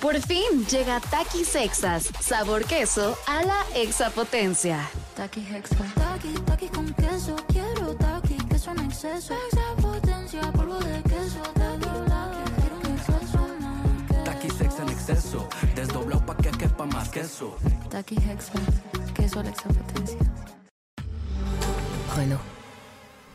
Por fin llega Takis Sexas, sabor queso a la exapotencia. Taki Hexa. Taki, taki con queso. Quiero taki, queso en exceso. Exapotencia, polvo de queso. Taki, quiero un exceso más. En exceso, desdoblado pa' que quepa más queso. Taki Hexa. Queso a la exapotencia. Renault.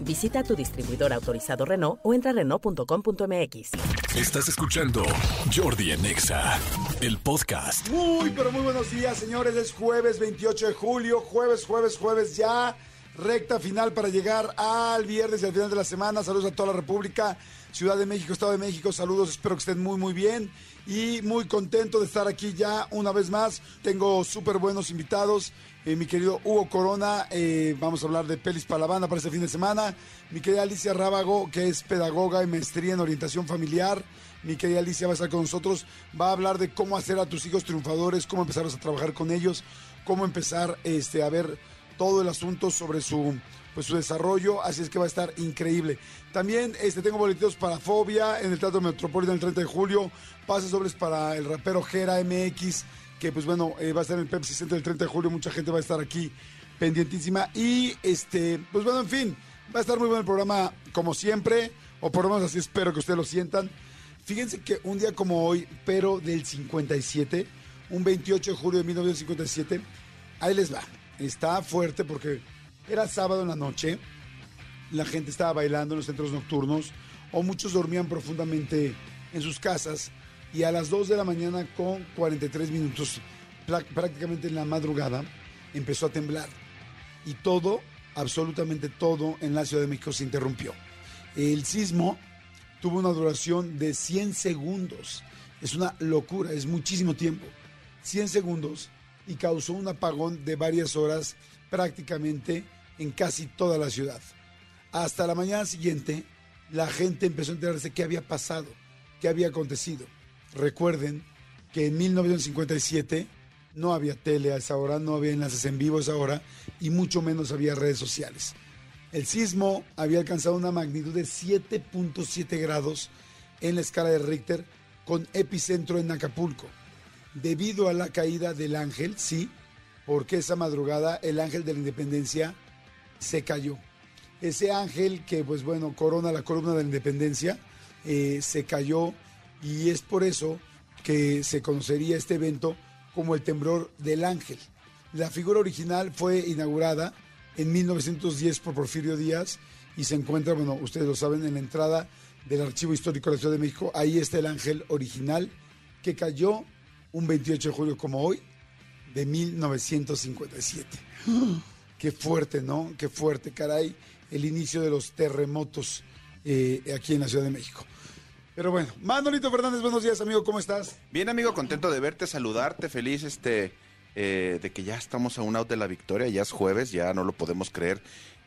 Visita tu distribuidor autorizado Renault o entra a Renault.com.mx. Estás escuchando Jordi en Exa, el podcast. Muy, pero muy buenos días, señores. Es jueves 28 de julio. Jueves, jueves, jueves ya. Recta final para llegar al viernes y al final de la semana. Saludos a toda la República, Ciudad de México, Estado de México. Saludos, espero que estén muy, muy bien. Y muy contento de estar aquí ya una vez más. Tengo súper buenos invitados. Eh, mi querido Hugo Corona, eh, vamos a hablar de pelis para la banda para este fin de semana. Mi querida Alicia Rábago, que es pedagoga y maestría en orientación familiar. Mi querida Alicia va a estar con nosotros. Va a hablar de cómo hacer a tus hijos triunfadores, cómo empezar a trabajar con ellos, cómo empezar este, a ver todo el asunto sobre su, pues, su desarrollo. Así es que va a estar increíble. También este, tengo boletitos para Fobia en el Teatro Metropolitano el 30 de julio. Pases dobles para el rapero Jera MX que pues bueno, eh, va a estar en el Pepsi Center el 30 de julio, mucha gente va a estar aquí pendientísima. Y este, pues bueno, en fin, va a estar muy bueno el programa como siempre, o por lo menos así espero que ustedes lo sientan. Fíjense que un día como hoy, pero del 57, un 28 de julio de 1957, ahí les va. Está fuerte porque era sábado en la noche, la gente estaba bailando en los centros nocturnos, o muchos dormían profundamente en sus casas y a las 2 de la mañana con 43 minutos, prácticamente en la madrugada, empezó a temblar. Y todo, absolutamente todo en la Ciudad de México se interrumpió. El sismo tuvo una duración de 100 segundos. Es una locura, es muchísimo tiempo. 100 segundos y causó un apagón de varias horas prácticamente en casi toda la ciudad. Hasta la mañana siguiente, la gente empezó a enterarse qué había pasado, qué había acontecido. Recuerden que en 1957 no había tele a esa hora, no había enlaces en vivo a esa hora y mucho menos había redes sociales. El sismo había alcanzado una magnitud de 7.7 grados en la escala de Richter con epicentro en Acapulco. Debido a la caída del ángel, sí, porque esa madrugada el ángel de la independencia se cayó. Ese ángel que, pues bueno, corona la columna de la independencia, eh, se cayó y es por eso que se conocería este evento como el temblor del ángel. La figura original fue inaugurada en 1910 por Porfirio Díaz y se encuentra, bueno, ustedes lo saben, en la entrada del Archivo Histórico de la Ciudad de México. Ahí está el ángel original que cayó un 28 de julio como hoy de 1957. Qué fuerte, ¿no? Qué fuerte, caray, el inicio de los terremotos eh, aquí en la Ciudad de México. Pero bueno, Manolito Fernández, buenos días, amigo, ¿cómo estás? Bien, amigo, contento de verte, saludarte, feliz este eh, de que ya estamos a un out de la victoria, ya es jueves, ya no lo podemos creer,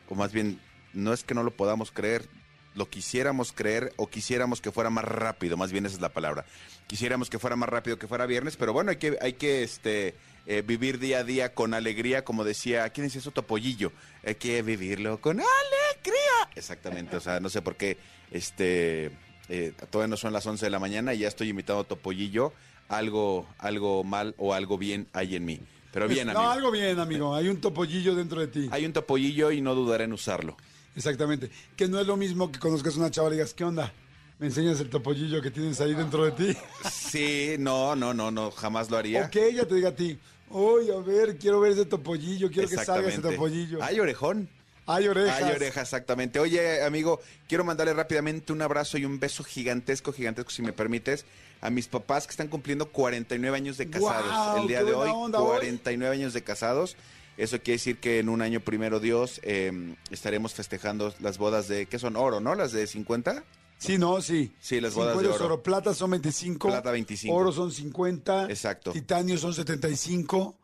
o más bien, no es que no lo podamos creer, lo quisiéramos creer o quisiéramos que fuera más rápido, más bien esa es la palabra. Quisiéramos que fuera más rápido, que fuera viernes, pero bueno, hay que, hay que este, eh, vivir día a día con alegría, como decía, ¿quién decía eso? Topollillo. Hay que vivirlo con alegría. Exactamente, o sea, no sé por qué, este, eh, todavía no son las 11 de la mañana y ya estoy imitando a Topollillo. Algo, algo mal o algo bien hay en mí. Pero bien, amigo. No, algo bien, amigo. Hay un topollillo dentro de ti. Hay un Topollillo y no dudaré en usarlo. Exactamente. Que no es lo mismo que conozcas a una chava y digas, ¿qué onda? ¿Me enseñas el topollillo que tienes ahí dentro de ti? Sí, no, no, no, no, jamás lo haría. O que ella te diga a ti, oye, a ver, quiero ver ese topollillo, quiero que salga ese topollillo. Hay orejón. Hay orejas. Hay oreja, exactamente. Oye, amigo, quiero mandarle rápidamente un abrazo y un beso gigantesco, gigantesco, si me permites, a mis papás que están cumpliendo 49 años de casados. El día ¡Qué de hoy, onda hoy! 49 años de casados. Eso quiere decir que en un año primero Dios eh, estaremos festejando las bodas de, ¿qué son? Oro, ¿no? Las de 50. Sí, no, sí. Sí, las bodas de 50 es oro. oro. Plata son 25. Plata 25. Oro son 50. Exacto. Titanio son 75.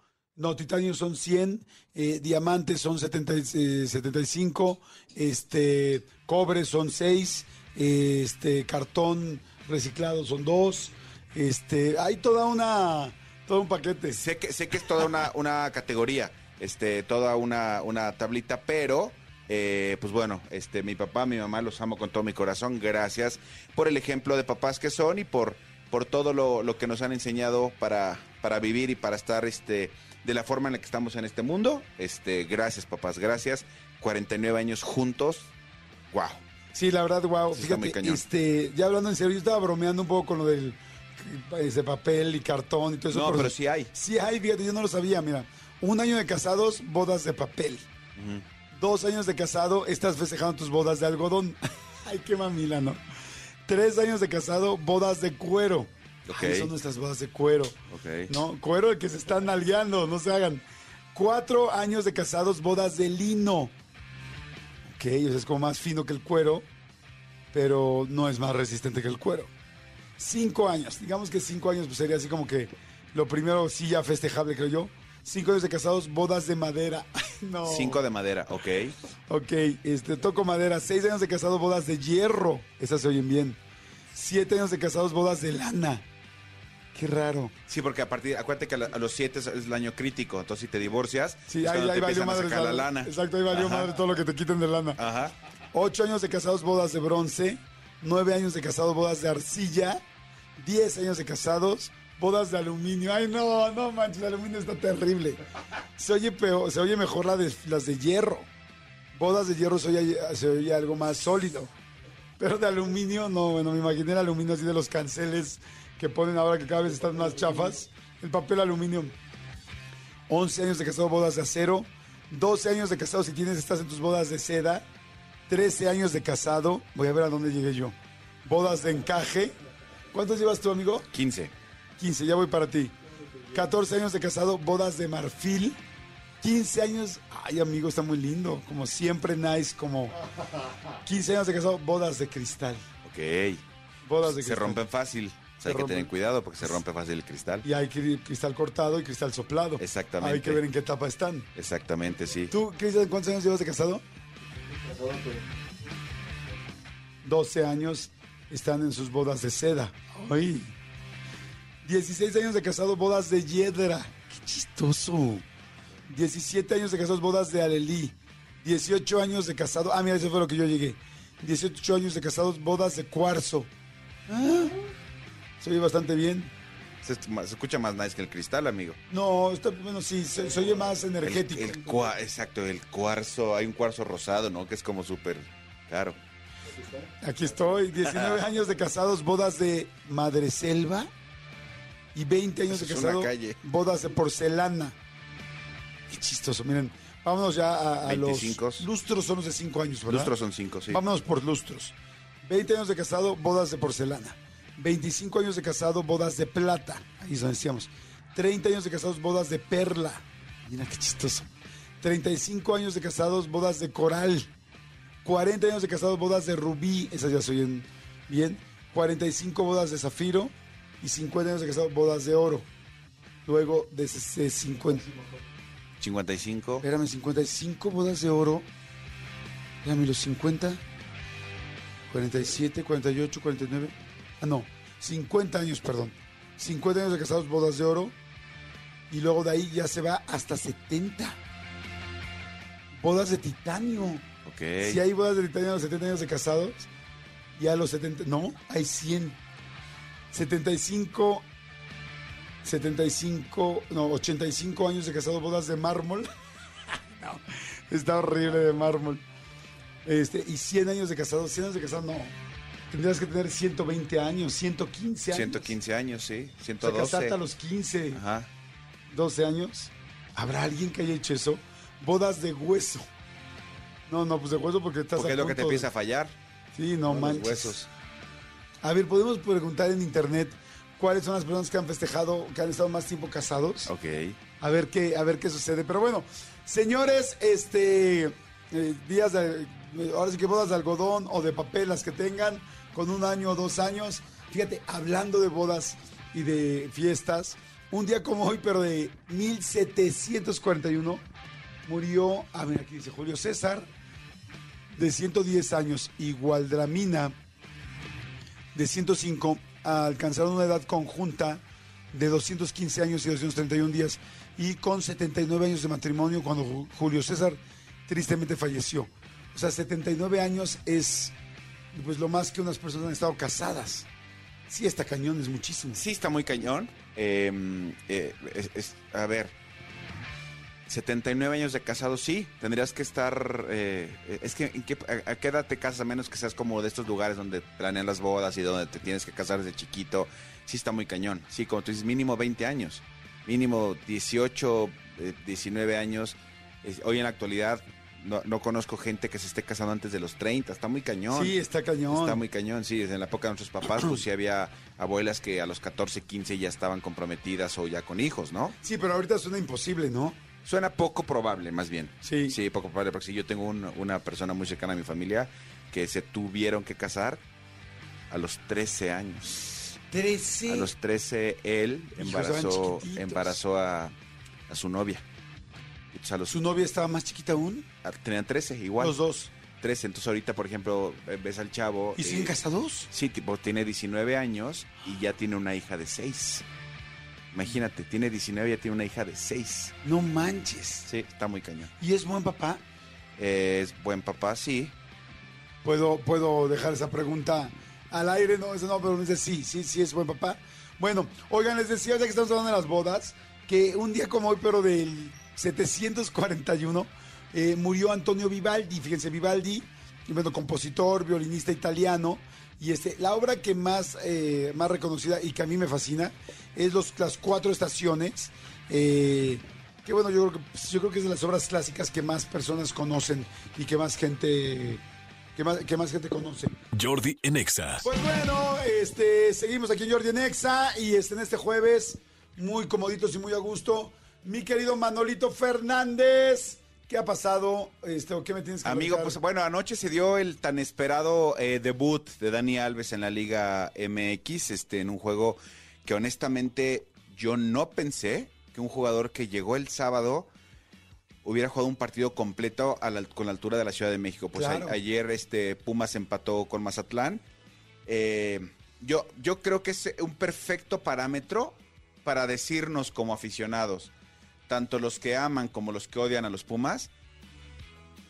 No, titanio son 100, eh, diamantes son 70, y- eh, 75, este, cobre son 6, este, cartón reciclado son 2, este, hay toda una, todo un paquete. Sé que, sé que es toda una, una categoría, este, toda una, una tablita, pero eh, pues bueno, este, mi papá, mi mamá los amo con todo mi corazón. Gracias por el ejemplo de papás que son y por, por todo lo, lo que nos han enseñado para, para vivir y para estar este, de la forma en la que estamos en este mundo. Este, gracias, papás, gracias. 49 años juntos. Wow. Sí, la verdad, wow. Sí, Fíjate, este, ya hablando en serio, yo estaba bromeando un poco con lo del ese papel y cartón y todo eso. No, pero sí hay. Sí hay, fíjate, yo no lo sabía, mira. Un año de casados, bodas de papel. Dos años de casado, estás festejando tus bodas de algodón. Ay, qué mamila, ¿no? Tres años de casado, bodas de cuero. Ok. Ay, son nuestras bodas de cuero. No, cuero de que se están nalgueando, no se hagan. Cuatro años de casados, bodas de lino. Ok, o sea, es como más fino que el cuero, pero no es más resistente que el cuero. Cinco años, digamos que cinco años pues sería así como que lo primero sí ya festejable, creo yo. Cinco años de casados, bodas de madera. No. Cinco de madera, ok. Ok, este, toco madera. Seis años de casado, bodas de hierro. Esas se oyen bien. Siete años de casados, bodas de lana. Qué raro. Sí, porque a partir, acuérdate que a, a los siete es, el año crítico, entonces si te divorcias, Sí, ahí, valió a madre. sacar la lana. Exacto, ahí valió Ajá. madre todo lo que te quiten de lana. Ajá. Ocho años de casados, bodas de bronce. Nueve años de casados, bodas de arcilla. Diez años de casados, bodas de aluminio. Ay, no, no manches, el aluminio está terrible. Se oye, peor, se oye mejor la de, las de hierro. Bodas de hierro se oye, se oye algo más sólido. Pero de aluminio, no, bueno, me imaginé el aluminio así de los canceles que ponen ahora que cada vez están más chafas. El papel aluminio. 11 años de casado, bodas de acero. 12 años de casado si tienes, estás en tus bodas de seda. 13 años de casado. Voy a ver a dónde llegué yo. Bodas de encaje. ¿Cuántos llevas tú, amigo? 15. 15, ya voy para ti. 14 años de casado, bodas de marfil. 15 años, ay amigo, está muy lindo. Como siempre, nice, como 15 años de casado, bodas de cristal. Ok. Bodas de Se cristal. rompen fácil. O Se sea, hay que tener cuidado porque se rompe fácil el cristal. Y hay cri- cristal cortado y cristal soplado. Exactamente. Hay que ver en qué etapa están. Exactamente, sí. ¿Tú, Cristian, cuántos años llevas de casado? 12 años están en sus bodas de seda. Ay. 16 años de casado, bodas de hiedra. Qué chistoso. 17 años de casados, bodas de alelí. 18 años de casado. Ah, mira, eso fue lo que yo llegué. 18 años de casados, bodas de cuarzo. Ah, se oye bastante bien. Se, escucha más nice que el cristal, amigo. No, está, bueno, sí, se, se oye más energético. el cua- exacto, el cuarzo. Hay un cuarzo rosado, ¿no? Que es como súper caro. Aquí estoy, 19 años de casados, bodas de madreselva y 20 años Eso de es una casado, calle. bodas de porcelana. Qué chistoso, miren. Vámonos ya a, a los 25. lustros, son los de 5 años, ¿verdad? Lustros son cinco, sí. Vámonos por lustros. 20 años de casado, bodas de porcelana. 25 años de casado, bodas de plata. Ahí es donde decíamos. 30 años de casados, bodas de perla. Mira qué chistoso. 35 años de casados, bodas de coral. 40 años de casados, bodas de rubí. Esas ya se oyen bien. 45 bodas de zafiro. Y 50 años de casados, bodas de oro. Luego de ese- ese 50. 55. Espérame, 55 bodas de oro. Espérame, los 50. 47, 48, 49. Ah, no. 50 años, perdón. 50 años de casados, bodas de oro. Y luego de ahí ya se va hasta 70. Bodas de titanio. Ok. Si hay bodas de titanio a los 70 años de casados. Y a los 70. No, hay 100. 75. 75. No, 85 años de casados, bodas de mármol. no, está horrible de mármol. Este, y 100 años de casados. 100 años de casados, no. Tendrías que tener 120 años, 115 años. 115 años, sí. O sea, 112. casarte a los 15, Ajá. 12 años. ¿Habrá alguien que haya hecho eso? Bodas de hueso. No, no, pues de hueso porque estás Porque a es lo que te de- empieza a fallar. Sí, no Los manches. huesos. A ver, podemos preguntar en internet cuáles son las personas que han festejado, que han estado más tiempo casados. Ok. A ver qué, a ver qué sucede. Pero bueno, señores, este eh, días de, eh, ahora sí que bodas de algodón o de papel, las que tengan, con un año o dos años. Fíjate, hablando de bodas y de fiestas, Un día como hoy, pero de 1741, murió, a ver, aquí dice Julio César, de 110 años, y Gualdramina, de 105, alcanzaron una edad conjunta de 215 años y 231 días, y con 79 años de matrimonio cuando Ju- Julio César tristemente falleció. O sea, 79 años es pues lo más que unas personas han estado casadas. Sí, está cañón, es muchísimo. Sí, está muy cañón. Eh, eh, es- es- a ver, 79 años de casado, sí. Tendrías que estar. eh, es que, ¿en qué- a, a qué edad te casas? A menos que seas como de estos lugares donde planean las bodas y donde te tienes que casar desde chiquito. Sí, está muy cañón. Sí, como tú dices, mínimo 20 años. Mínimo 18, eh, 19 años. Es- hoy en la actualidad no, no conozco gente que se esté casando antes de los 30. Está muy cañón. Sí, está cañón. Está muy cañón, sí. En la época de nuestros papás, pues sí había abuelas que a los 14, 15 ya estaban comprometidas o ya con hijos, ¿no? Sí, pero ahorita suena imposible, ¿no? Suena poco probable, más bien. Sí. Sí, poco probable, porque si yo tengo un- una persona muy cercana a mi familia que se tuvieron que casar a los 13 años. 13. A los 13 él embarazó, embarazó a, a su novia. Entonces, a los, ¿Su novia estaba más chiquita aún? a- tenían 13, igual. Los dos. 13, entonces ahorita, por ejemplo, eh, ves al chavo. ¿Y siguen eh, casados? Sí, tipo, tiene 19 años y ya tiene una hija de 6. Imagínate, tiene 19 y ya tiene una hija de 6. No manches. Sí, está muy cañón. ¿Y es buen papá? Es buen papá, sí. ¿Puedo, puedo dejar esa pregunta al aire? No, eso no, pero me dice sí, sí, sí es buen papá. Bueno, oigan, les decía, ya que estamos hablando de las bodas, que un día como hoy, pero del 741, eh, murió Antonio Vivaldi. Fíjense, Vivaldi, bueno, compositor, violinista italiano. Y este, la obra que más, eh, más reconocida y que a mí me fascina es los, las cuatro estaciones. eh, que bueno, yo creo que, pues, yo creo que es de las obras clásicas que más personas conocen y que más gente, que más, que más gente conoce. Jordi en Exa. Pues bueno, este, seguimos aquí en Jordi en Exa y este, en este jueves, muy comoditos y muy a gusto, mi querido Manolito Fernández. ¿Qué ha pasado? Este, ¿o ¿Qué me tienes que Amigo, pues bueno, anoche se dio el tan esperado eh, debut de Dani Alves en la Liga MX, este, en un juego que honestamente yo no pensé que un jugador que llegó el sábado hubiera jugado un partido completo a la- con la altura de la Ciudad de México. Pues a- ayer este Pumas empató con Mazatlán. Eh, yo, yo creo que es un perfecto parámetro para decirnos como aficionados, tanto los que aman como los que odian a los Pumas,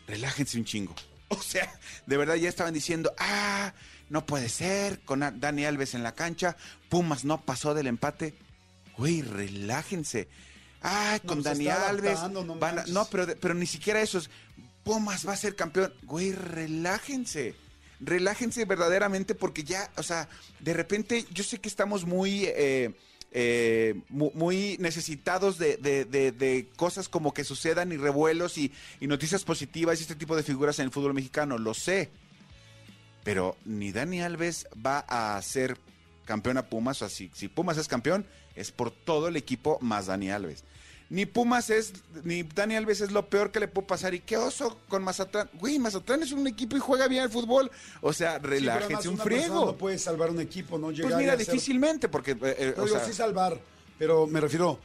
relájense un chingo. O sea, de verdad ya estaban diciendo, ah, no puede ser, con Dani Alves en la cancha, Pumas no pasó del empate. Güey, relájense. Ah, con Dani Alves. no van a- manches. no, pero, pero ni siquiera eso es. Pumas va a ser campeón. Güey, relájense. Relájense verdaderamente porque ya, o sea, de repente yo sé que estamos muy... eh, eh, mu- muy necesitados de, de- de- de cosas como que sucedan y revuelos y, y noticias positivas y este tipo de figuras en el fútbol mexicano, lo sé. Pero ni Dani Alves va a ser campeón a Pumas, o sea, si, si Pumas es campeón, es por todo el equipo más Dani Alves. Ni Pumas es, ni Dani Alves es lo peor que le puede pasar. ¿Y qué oso con Mazatlán? Güey, Mazatlán es un equipo y juega bien al fútbol. O sea, Sí, relájense un una persona friego. No puede salvar un equipo, ¿no? Llegar Pues mira, hacer- difícilmente, porque... eh, eh, No o digo, sea, sí salvar, pero me refiero,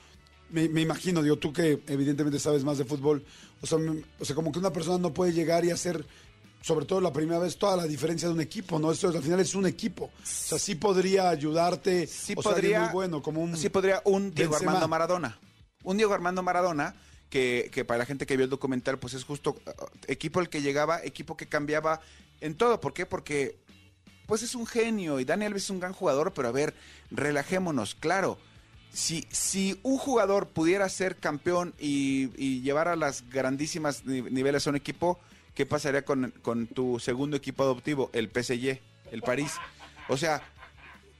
me, me imagino, digo, tú que evidentemente sabes más de fútbol, o sea, me- o sea, como que una persona no puede llegar y hacer, sobre todo la primera vez, toda la diferencia de un equipo, ¿no? Esto al final es un equipo. O sea, sí podría ayudarte, sí o sea, podría, muy bueno, como un... sí podría un Diego Benzema. Armando Maradona. Un Diego Armando Maradona que, que para la gente que vio el documental, pues es justo uh, equipo el que llegaba, equipo que cambiaba en todo. ¿Por qué? Porque pues es un genio y Dani Alves es un gran jugador, pero a ver, relajémonos, claro. Si, si un jugador pudiera ser campeón y, llevar a las grandísimas ni- niveles a un equipo, ¿qué pasaría con, con tu segundo equipo adoptivo, el PSG, el París? O sea,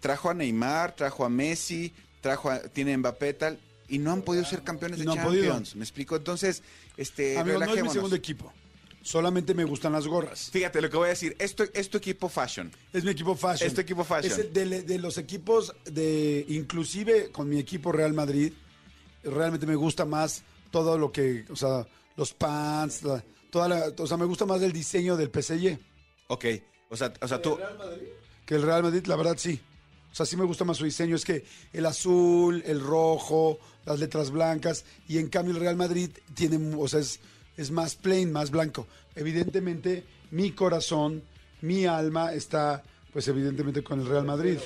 trajo a Neymar, trajo a Messi, trajo a, tiene Mbappé tal, y no han podido ser campeones de No. Champions. ¿Me explico? Entonces, este, no es mi segundo equipo. Solamente me gustan las gorras. Fíjate lo que voy a decir. Esto es tu equipo fashion. Es mi equipo fashion. Es tu equipo fashion. Es el de, de los equipos de, inclusive con mi equipo Real Madrid, realmente me gusta más todo lo que, o sea, los pants, la- toda la, o sea, me gusta más el diseño del PSG Ok. O sea, o sea tú. que el Real Madrid, la verdad sí. sea, sí me gusta más su diseño. Es que el azul, el rojo, las letras blancas. Y en cambio el Real Madrid tiene, o sea, es, es más plain, más blanco. Evidentemente, mi corazón, mi alma está, pues evidentemente con el Real Madrid.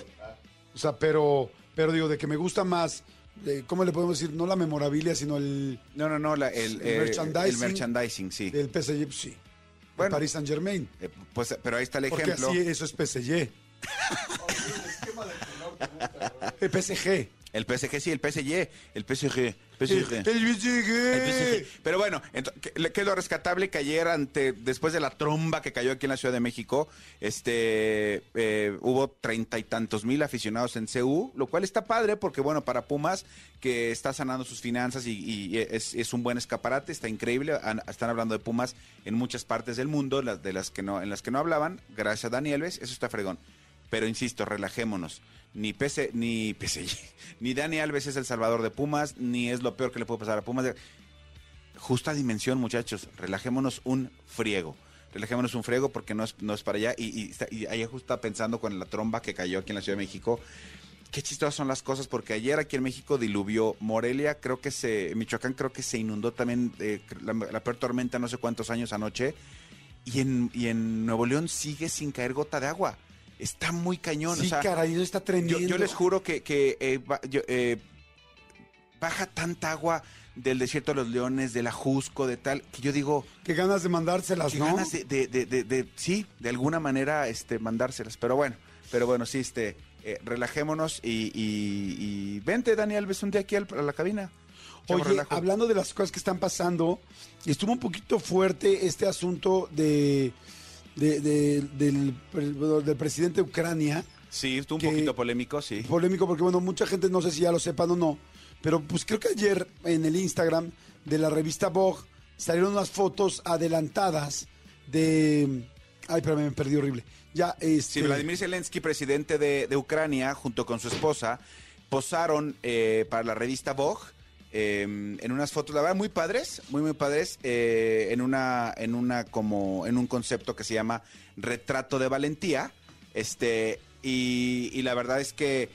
O sea, pero, pero digo, de que me gusta más, de, ¿cómo le podemos decir? No la memorabilia, sino el No, no, no, la- El el, eh, merchandising. el merchandising, sí. del PSG, pues sí. Bueno. Paris Saint Germain. Eh, pues, pero ahí está el Porque ejemplo. así eso es PSG. El PSG. El PSG, sí, el PSG. El PSG. El PSG. PSG. El PSG. Pero bueno, ento- ¿qué qué es lo rescatable que ayer, ante, después de la tromba que cayó aquí en la Ciudad de México, este, eh, hubo treinta y tantos mil aficionados en CU, lo cual está padre porque, bueno, para Pumas, que está sanando sus finanzas y, y es, es un buen escaparate, está increíble. Han- están hablando de Pumas en muchas partes del mundo, las de las que no, en las que no hablaban, gracias a Dani Alves, eso está fregón. Pero insisto, relajémonos. Ni PC, ni PSG, ni Dani Alves es el salvador de Pumas, ni es lo peor que le puede pasar a Pumas. Justa dimensión, muchachos. Relajémonos un friego. Relajémonos un friego porque no es, no es para allá. Y, y, justo pensando con la tromba que cayó aquí en la Ciudad de México. Qué chistosas son las cosas porque ayer aquí en México diluvió Morelia, creo que se, Michoacán creo que se inundó también eh, la, la peor tormenta no sé cuántos años anoche. Y en, y en Nuevo León sigue sin caer gota de agua. Está muy cañón. Sí, o sea, caray, eso está tremendo. yo les juro que, que, eh, yo, eh, baja tanta agua del desierto de los leones, del Ajusco, de tal, que yo digo, Qué ganas de mandárselas, qué ¿no? ganas de, de- de- sí, de alguna manera este, mandárselas. Pero bueno, pero bueno, sí, este, eh, relajémonos y, y- y vente, Dani Alves, un día aquí al- a la cabina. Oye, relajo. hablando de las cosas que están pasando, estuvo un poquito fuerte este asunto de, de- de- del, presidente de Ucrania. Sí, estuvo un poquito polémico, sí. Polémico porque, bueno, mucha gente no sé si ya lo sepan o no, pero pues creo que ayer en el Instagram de la revista Vogue salieron unas fotos adelantadas de... Ay, espérame, me perdí horrible. Ya, este... Sí, Vladimir Zelensky, presidente de, de Ucrania, junto con su esposa, posaron eh, para la revista Vogue eh, en unas fotos, la verdad, muy padres, muy, muy padres, eh, en una, en una como, en un concepto que se llama retrato de valentía, este, y, y la verdad es que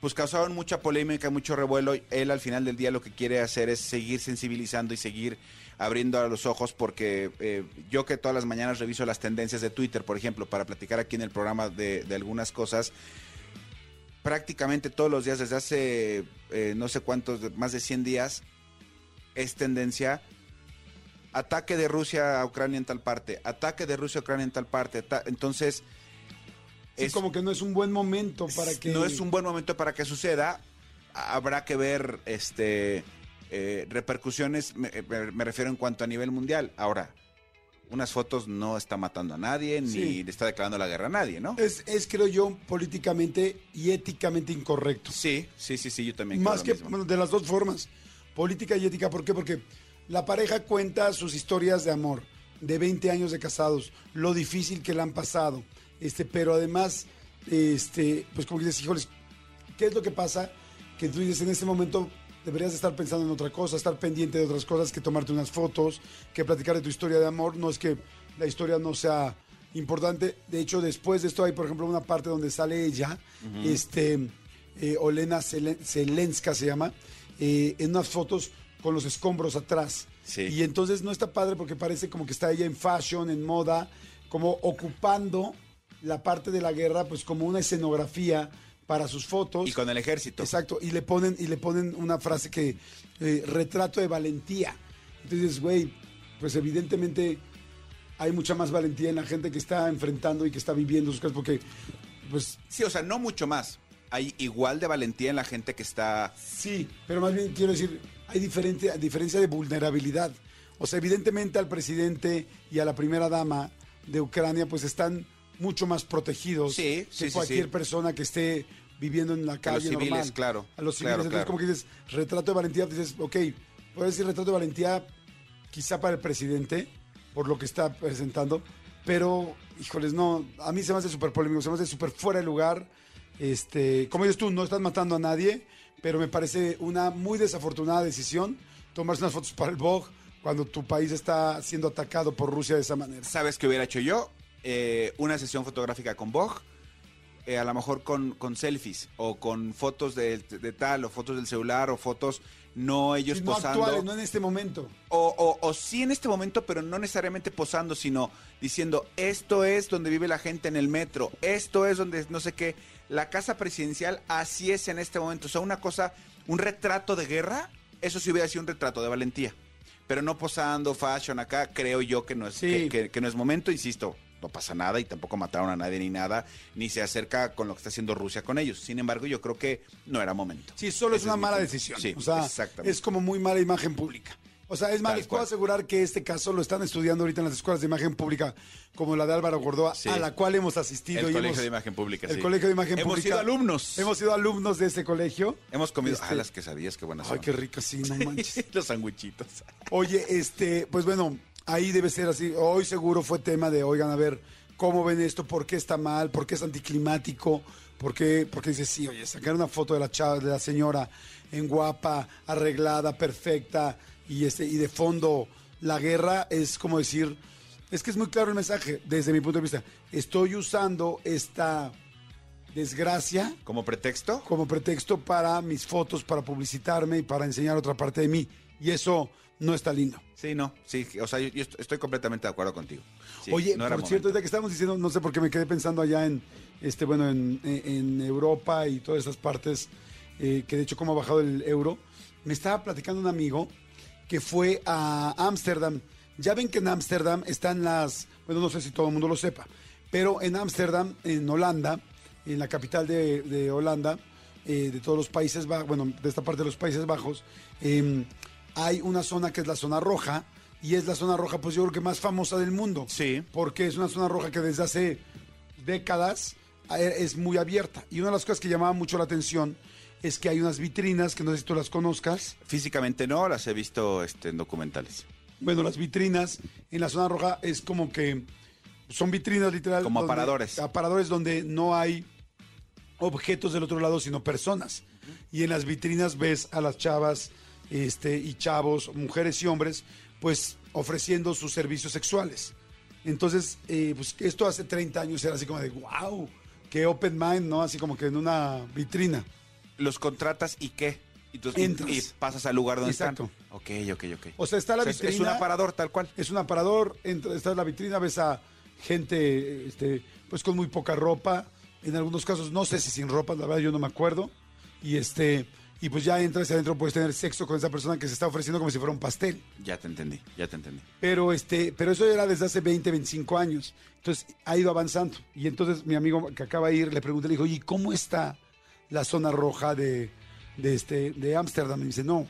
pues causaron mucha polémica, mucho revuelo. Él al final del día lo que quiere hacer es seguir sensibilizando y seguir abriendo a los ojos porque eh, yo que todas las mañanas reviso las tendencias de Twitter, por ejemplo, para platicar aquí en el programa de, de algunas cosas, prácticamente todos los días desde hace eh, no sé cuántos, más de 100 días, es tendencia ataque de Rusia a Ucrania en tal parte, ataque de Rusia a Ucrania en tal parte. entonces, sí, es- como que no es un buen momento para que... no es un buen momento para que suceda. Habrá que ver este eh, repercusiones, me refiero en cuanto a nivel mundial. Ahora, unas fotos no está matando a nadie, ni le está declarando la guerra a nadie, ¿no? Es, es, creo yo, políticamente y éticamente incorrecto. Sí, sí, sí, sí, yo también creo Más lo que, mismo. bueno, de las dos formas, política y ética. ¿Por qué? Porque la pareja cuenta sus historias de amor, de 20 años de casados, lo difícil que le han pasado, este, pero además, este, pues como dices, híjoles, ¿qué es lo que pasa? Que tú dices, en este momento deberías estar pensando en otra cosa, estar pendiente de otras cosas, que tomarte unas fotos, que platicar de tu historia de amor. No es que la historia no sea importante. De hecho, después de esto hay, por ejemplo, una parte donde sale ella, este, eh, Olena Zelen- Zelenska se llama, eh, en unas fotos con los escombros atrás. Sí. Y entonces no está padre porque parece como que está ella en fashion, en moda, como ocupando la parte de la guerra, pues como una escenografía para sus fotos. Y con el ejército. Exacto, y le ponen, y le ponen una frase que, eh, retrato de valentía. Entonces, güey, pues evidentemente hay mucha más valentía en la gente que está enfrentando y que está viviendo sus cosas, porque, pues Sí, o sea, no mucho más. Hay igual de valentía en la gente que está... sí, pero más bien quiero decir, hay diferente, diferencia de vulnerabilidad. O sea, evidentemente al presidente y a la primera dama de Ucrania, pues están mucho más protegidos Sí, que sí, cualquier sí. persona que esté viviendo en la Que los calle civiles, normal. claro, A los civiles. claro, Entonces, claro. como que dices, retrato de valentía, dices, ok, puedes decir retrato de valentía quizá para el presidente, por lo que está presentando, pero, híjoles, no, a mí se me hace súper polémico, se me hace súper fuera de lugar. Este, como dices tú, no estás matando a nadie, pero me parece una muy desafortunada decisión tomarse unas fotos para el Vogue cuando tu país está siendo atacado por Rusia de esa manera. ¿Sabes qué hubiera hecho yo? Eh, una sesión fotográfica con Vogue eh, a lo mejor con, con selfies o con fotos de, de tal o fotos del celular o fotos no ellos no posando. actuales, no en este momento. O, o- o sí en este momento, pero no necesariamente posando, sino diciendo, esto es donde vive la gente en el metro, esto es donde no sé qué, la casa presidencial así es en este momento. O sea, una cosa, un retrato de guerra, eso sí hubiera sido un retrato de valentía. Pero no posando, fashion acá, creo yo que no es, Sí. que, que- que no es momento, insisto. No pasa nada y tampoco mataron a nadie ni nada, ni se acerca con lo que está haciendo Rusia con ellos. Sin embargo, yo creo que no era momento. Sí, solo es una mala decisión. Sí, o sea, exactamente. es como muy mala imagen pública. O sea, es más, Tal les puedo cual. asegurar que este caso lo están estudiando ahorita en las escuelas de imagen pública, como la de Álvaro Gordoa, Sí. a la cual hemos asistido. El y Colegio hemos- de Imagen Pública, El sí. Colegio de Imagen Hemos Pública. sido alumnos. Hemos sido alumnos de ese colegio. Hemos comido. Este- Ah, las quesadillas, qué buenas Ay, son. qué rico, sí, no manches. Los sandwichitos. Oye, este, pues bueno, ahí debe ser así. Hoy seguro fue tema de, oigan, a ver, ¿cómo ven esto? ¿Por qué está mal? ¿Por qué es anticlimático? ¿Por qué? Porque dice, sí, oye, sacar una foto de la chava, de la señora en guapa, arreglada, perfecta, y este, y de fondo la guerra es como decir, es que es muy claro el mensaje, desde mi punto de vista. Estoy usando esta desgracia ¿Como pretexto? como pretexto para mis fotos, para publicitarme y para enseñar otra parte de mí. Y eso no está lindo. Sí, no. Sí, o sea, yo, yo estoy- completamente de acuerdo contigo. Sí, Oye, no por cierto, ya que estábamos diciendo, no sé por qué me quedé pensando allá en, este, bueno, en, en- Europa y todas esas partes, eh, que de hecho cómo ha bajado el euro, me estaba platicando un amigo que fue a Ámsterdam. Ya ven que en Ámsterdam están las, bueno, no sé si todo el mundo lo sepa, pero en Ámsterdam, en Holanda, en la capital de, de Holanda, eh, de todos los Países Bajos, bueno, de esta parte de los Países Bajos, eh, hay una zona que es la zona roja, y es la zona roja, pues yo creo que más famosa del mundo. Sí. Porque es una zona roja que desde hace décadas eh, es muy abierta. Y una de las cosas que llamaba mucho la atención es que hay unas vitrinas, que no sé si tú las conozcas. Físicamente no, las he visto este, en documentales. Bueno, las vitrinas en la zona roja es como que son vitrinas literal. Como donde- aparadores. Aparadores donde no hay objetos del otro lado, sino personas. Y en las vitrinas ves a las chavas este, y chavos, mujeres y hombres, pues ofreciendo sus servicios sexuales. Entonces, eh, pues esto hace 30 años era así como de, wow, qué open mind, ¿no? Así como que en una vitrina. ¿Los contratas y qué? Y, tú- Entras. y pasas al lugar donde Exacto. están. Ok, ok, ok. O sea, está la O sea, es- vitrina. Es un aparador tal cual. Es un aparador, entra, está en la vitrina, ves a gente este, pues con muy poca ropa, en algunos casos no sé si sin ropa, la verdad yo no me acuerdo, y este y pues ya entras adentro puedes tener sexo con esa persona que se está ofreciendo como si fuera un pastel. Ya te entendí, ya te entendí. Pero este, pero eso era desde hace 20, 25 años. Entonces ha ido avanzando. Y entonces mi amigo que acaba de ir le pregunté, le dijo, ¿y cómo está la zona roja de, de este, de Ámsterdam? Y me dice, no,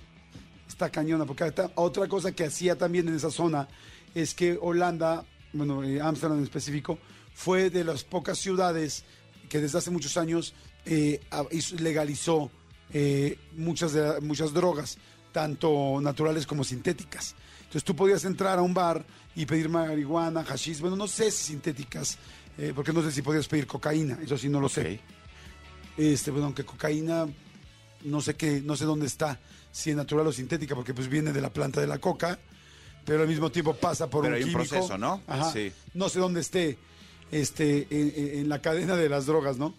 está cañona. Porque ata- otra cosa que hacía también en esa zona es que Holanda, bueno, eh, Ámsterdam en específico, fue de las pocas ciudades que desde hace muchos años eh, legalizó eh, muchas, de- muchas drogas, tanto naturales como sintéticas. Entonces tú podías entrar a un bar y pedir marihuana, hashish, bueno, no sé si sintéticas, eh, porque no sé si podías pedir cocaína, eso sí no lo sé. Este, bueno, aunque cocaína, no sé qué, no sé dónde está, si es natural o sintética, porque pues viene de la planta de la coca, pero al mismo tiempo pasa por Pero un hay un proceso, ¿no? Ajá. Sí. No sé dónde esté, este, en la cadena de las drogas, ¿no?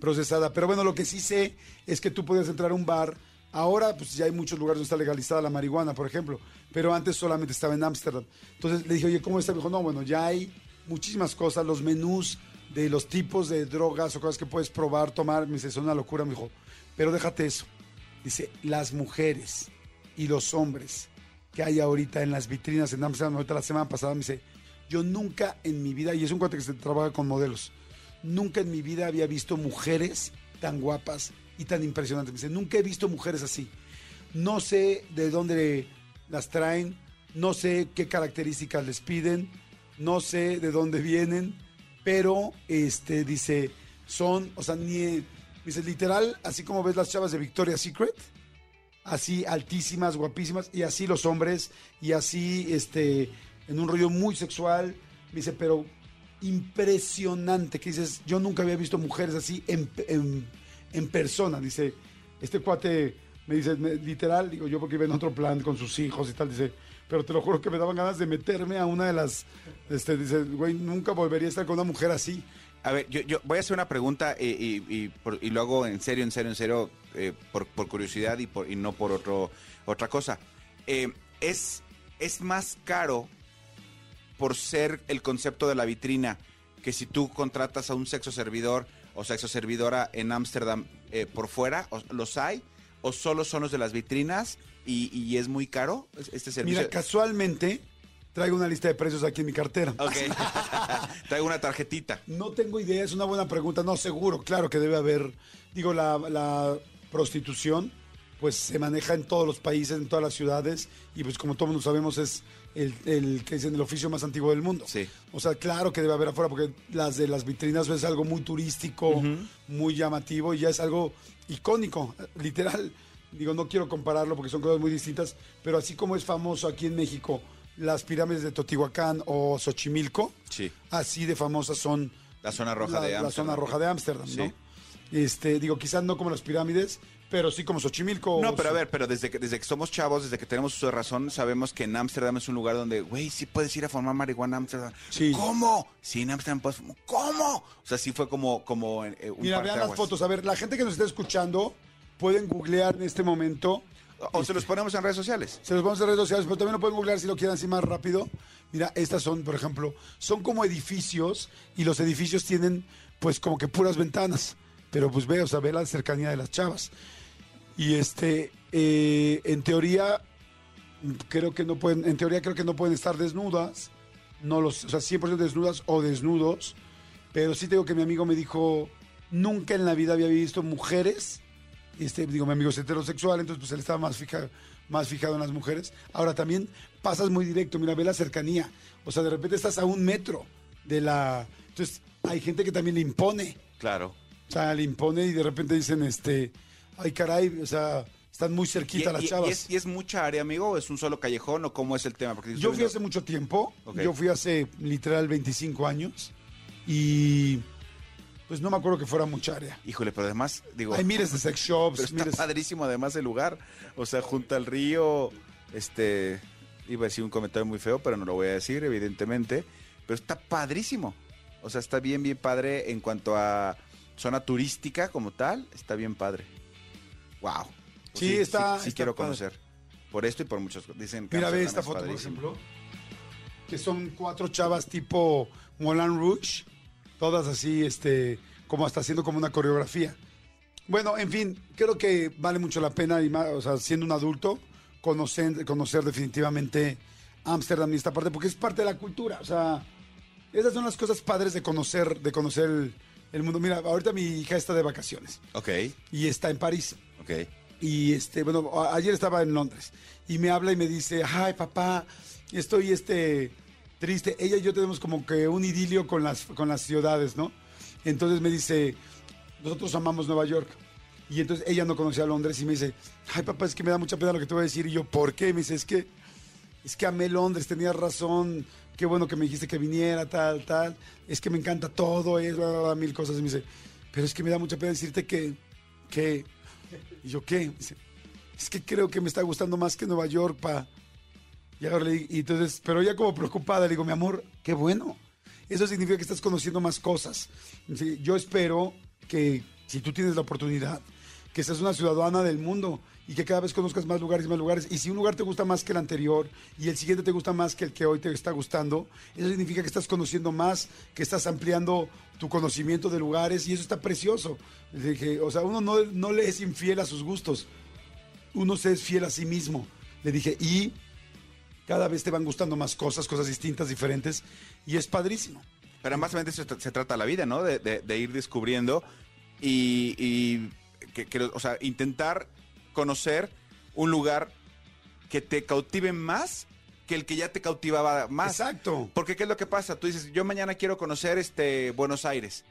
Procesada. Pero bueno, lo que sí sé es que tú podías entrar a un bar. Ahora, pues ya hay muchos lugares donde está legalizada la marihuana, por ejemplo. Pero antes solamente estaba en Ámsterdam. Entonces le dije, oye, ¿cómo está? Me dijo, no, bueno, ya hay muchísimas cosas, los menús de los tipos de drogas o cosas que puedes probar, tomar. Me dice, es una locura, me dijo. Pero déjate eso. Dice, las mujeres y los hombres que hay ahorita en las vitrinas en Amsterdam, ahorita la semana pasada, me dice, yo nunca en mi vida, y es un cuate que se trabaja con modelos, nunca en mi vida había visto mujeres tan guapas y tan impresionantes. Dice, nunca he visto mujeres así. No sé de dónde las traen, no sé qué características les piden, no sé de dónde vienen, pero este dice, son, o sea, ni dice literal, así como ves las chavas de Victoria's Secret, así altísimas, guapísimas, y así los hombres, y así este en un rollo muy sexual, me dice, pero impresionante, que dices, yo nunca había visto mujeres así en, en, persona, dice, este cuate me dice, literal, digo yo porque iba en otro plan con sus hijos y tal, dice, pero te lo juro que me daban ganas de meterme a una de las, este, dice, güey, nunca volvería a estar con una mujer así. A ver, yo, voy a hacer una pregunta y, y- lo hago en serio, en serio, en serio, eh, por, por curiosidad y, por, no por otro, otra cosa. Eh, ¿es, ¿Es más caro por ser el concepto de la vitrina que si tú contratas a un sexo servidor o sexo servidora en Ámsterdam eh, por fuera? ¿O- ¿Los hay? ¿O solo son los de las vitrinas y, y es muy caro este servicio? Mira, casualmente traigo una lista de precios aquí en mi cartera. Ok. Traigo una tarjetita. No tengo idea, es una buena pregunta. No, seguro, claro que debe haber. Digo, la, la prostitución, pues se maneja en todos los países, en todas las ciudades, y pues como todos sabemos es el, el que dicen el oficio más antiguo del mundo. Sí. O sea, claro que debe haber afuera, porque las de las vitrinas es algo muy turístico, muy llamativo, y ya es algo icónico, literal. Digo, no quiero compararlo porque son cosas muy distintas, pero así como es famoso aquí en México las pirámides de Totihuacán o Xochimilco, Sí. así de famosas son La zona roja la, de la Ámsterdam. zona roja de Ámsterdam, Sí. ¿no? Este, digo, quizás no como las pirámides, pero sí como Xochimilco. No, pero a ver, pero desde que, desde que somos chavos, desde que tenemos uso de razón, sabemos que en Ámsterdam es un lugar donde, güey, sí puedes ir a formar marihuana en Ámsterdam. Sí. ¿Cómo? Sí, en Ámsterdam puedes fumar. ¿Cómo? O sea, sí fue como, como eh, un Mira, vean las fotos. A ver, la gente que nos está escuchando pueden googlear en este momento. O se los ponemos en redes sociales. Se los vamos a redes sociales, pero también lo pueden googlear si lo quieren así más rápido. Mira, estas son, por ejemplo, son como edificios y los edificios tienen pues como que puras ventanas. Pero pues ve, o sea, ve la cercanía de las chavas. Y este, eh, en teoría, creo que no pueden, en teoría creo que no pueden estar desnudas. No los, o sea, 100% desnudas o desnudos. Pero sí tengo que mi amigo me dijo, nunca en la vida había visto mujeres este, digo, mi amigo es heterosexual, entonces pues él estaba más fijado, más fijado en las mujeres. Ahora también pasas muy directo, mira, ve la cercanía. O sea, de repente estás a un metro de la... Entonces, hay gente que también le impone. Claro. O sea, le impone y de repente dicen, este, ay caray, o sea, están muy ¿Y, cerquita las y- y chavas. es, y es mucha área, amigo? ¿O es un solo callejón? ¿O cómo es el tema? Porque Yo fui hace mucho tiempo, yo fui hace literal 25 años y pues no me acuerdo que fuera mucha área. Híjole, pero además, digo... Hay miles de sex shops, Pero está miles... padrísimo además el lugar. O sea, junto al río, este, iba a decir un comentario muy feo, pero no lo voy a decir, evidentemente. Pero está padrísimo. O sea, está bien, bien padre en cuanto a zona turística como tal. Está bien padre. Wow. Sí, está- Sí, está quiero padre. conocer. Por esto y por muchos. Dicen Mira, ve esta es foto, por ejemplo. Que son cuatro chavas tipo Moulin Rouge. Todas así, este, como hasta haciendo como una coreografía. Bueno, en fin, creo que vale mucho la pena, y más, o sea, siendo un adulto, conocer, conocer definitivamente Ámsterdam y esta parte, porque es parte de la cultura. O sea, esas son las cosas padres de conocer, de conocer el, el mundo. Mira, ahorita mi hija está de vacaciones Ok, y está en París. ok. Y este, bueno, a- ayer estaba en Londres y me habla y me dice, ay papá, estoy este triste. Ella y yo tenemos como que un idilio con las, con las ciudades, ¿no? Entonces me dice, nosotros amamos Nueva York. Y entonces ella no conocía Londres y me dice, ay papá, es que me da mucha pena lo que te voy a decir. Y yo, ¿por qué? Me dice, es que, es que amé Londres, tenías razón, qué bueno que me dijiste que viniera, tal, tal. Es que me encanta todo, es, bla, bla, mil cosas. Y me dice, pero es que me da mucha pena decirte que, que, y yo, ¿qué? Dice, es que creo que me está gustando más que Nueva York, pa. Y ahora le y entonces, pero ella como preocupada, le digo, mi amor, qué bueno. Eso significa que estás conociendo más cosas. Yo espero que, si tú tienes la oportunidad, que seas una ciudadana del mundo y que cada vez conozcas más lugares y más lugares. Y si un lugar te gusta más que el anterior y el siguiente te gusta más que el que hoy te está gustando, eso significa que estás conociendo más, que estás ampliando tu conocimiento de lugares y eso está precioso. Dije, o sea, uno no, no le es infiel a sus gustos, uno se es fiel a sí mismo. Le dije, y cada vez te van gustando más cosas, cosas distintas, diferentes, y es padrísimo. Pero además de eso se trata la vida, ¿no? De, ir descubriendo y que, que, o sea, intentar conocer un lugar que te cautive más que el que ya te cautivaba más. Exacto. Porque ¿qué es lo que pasa? Tú dices, yo mañana quiero conocer este Buenos Aires.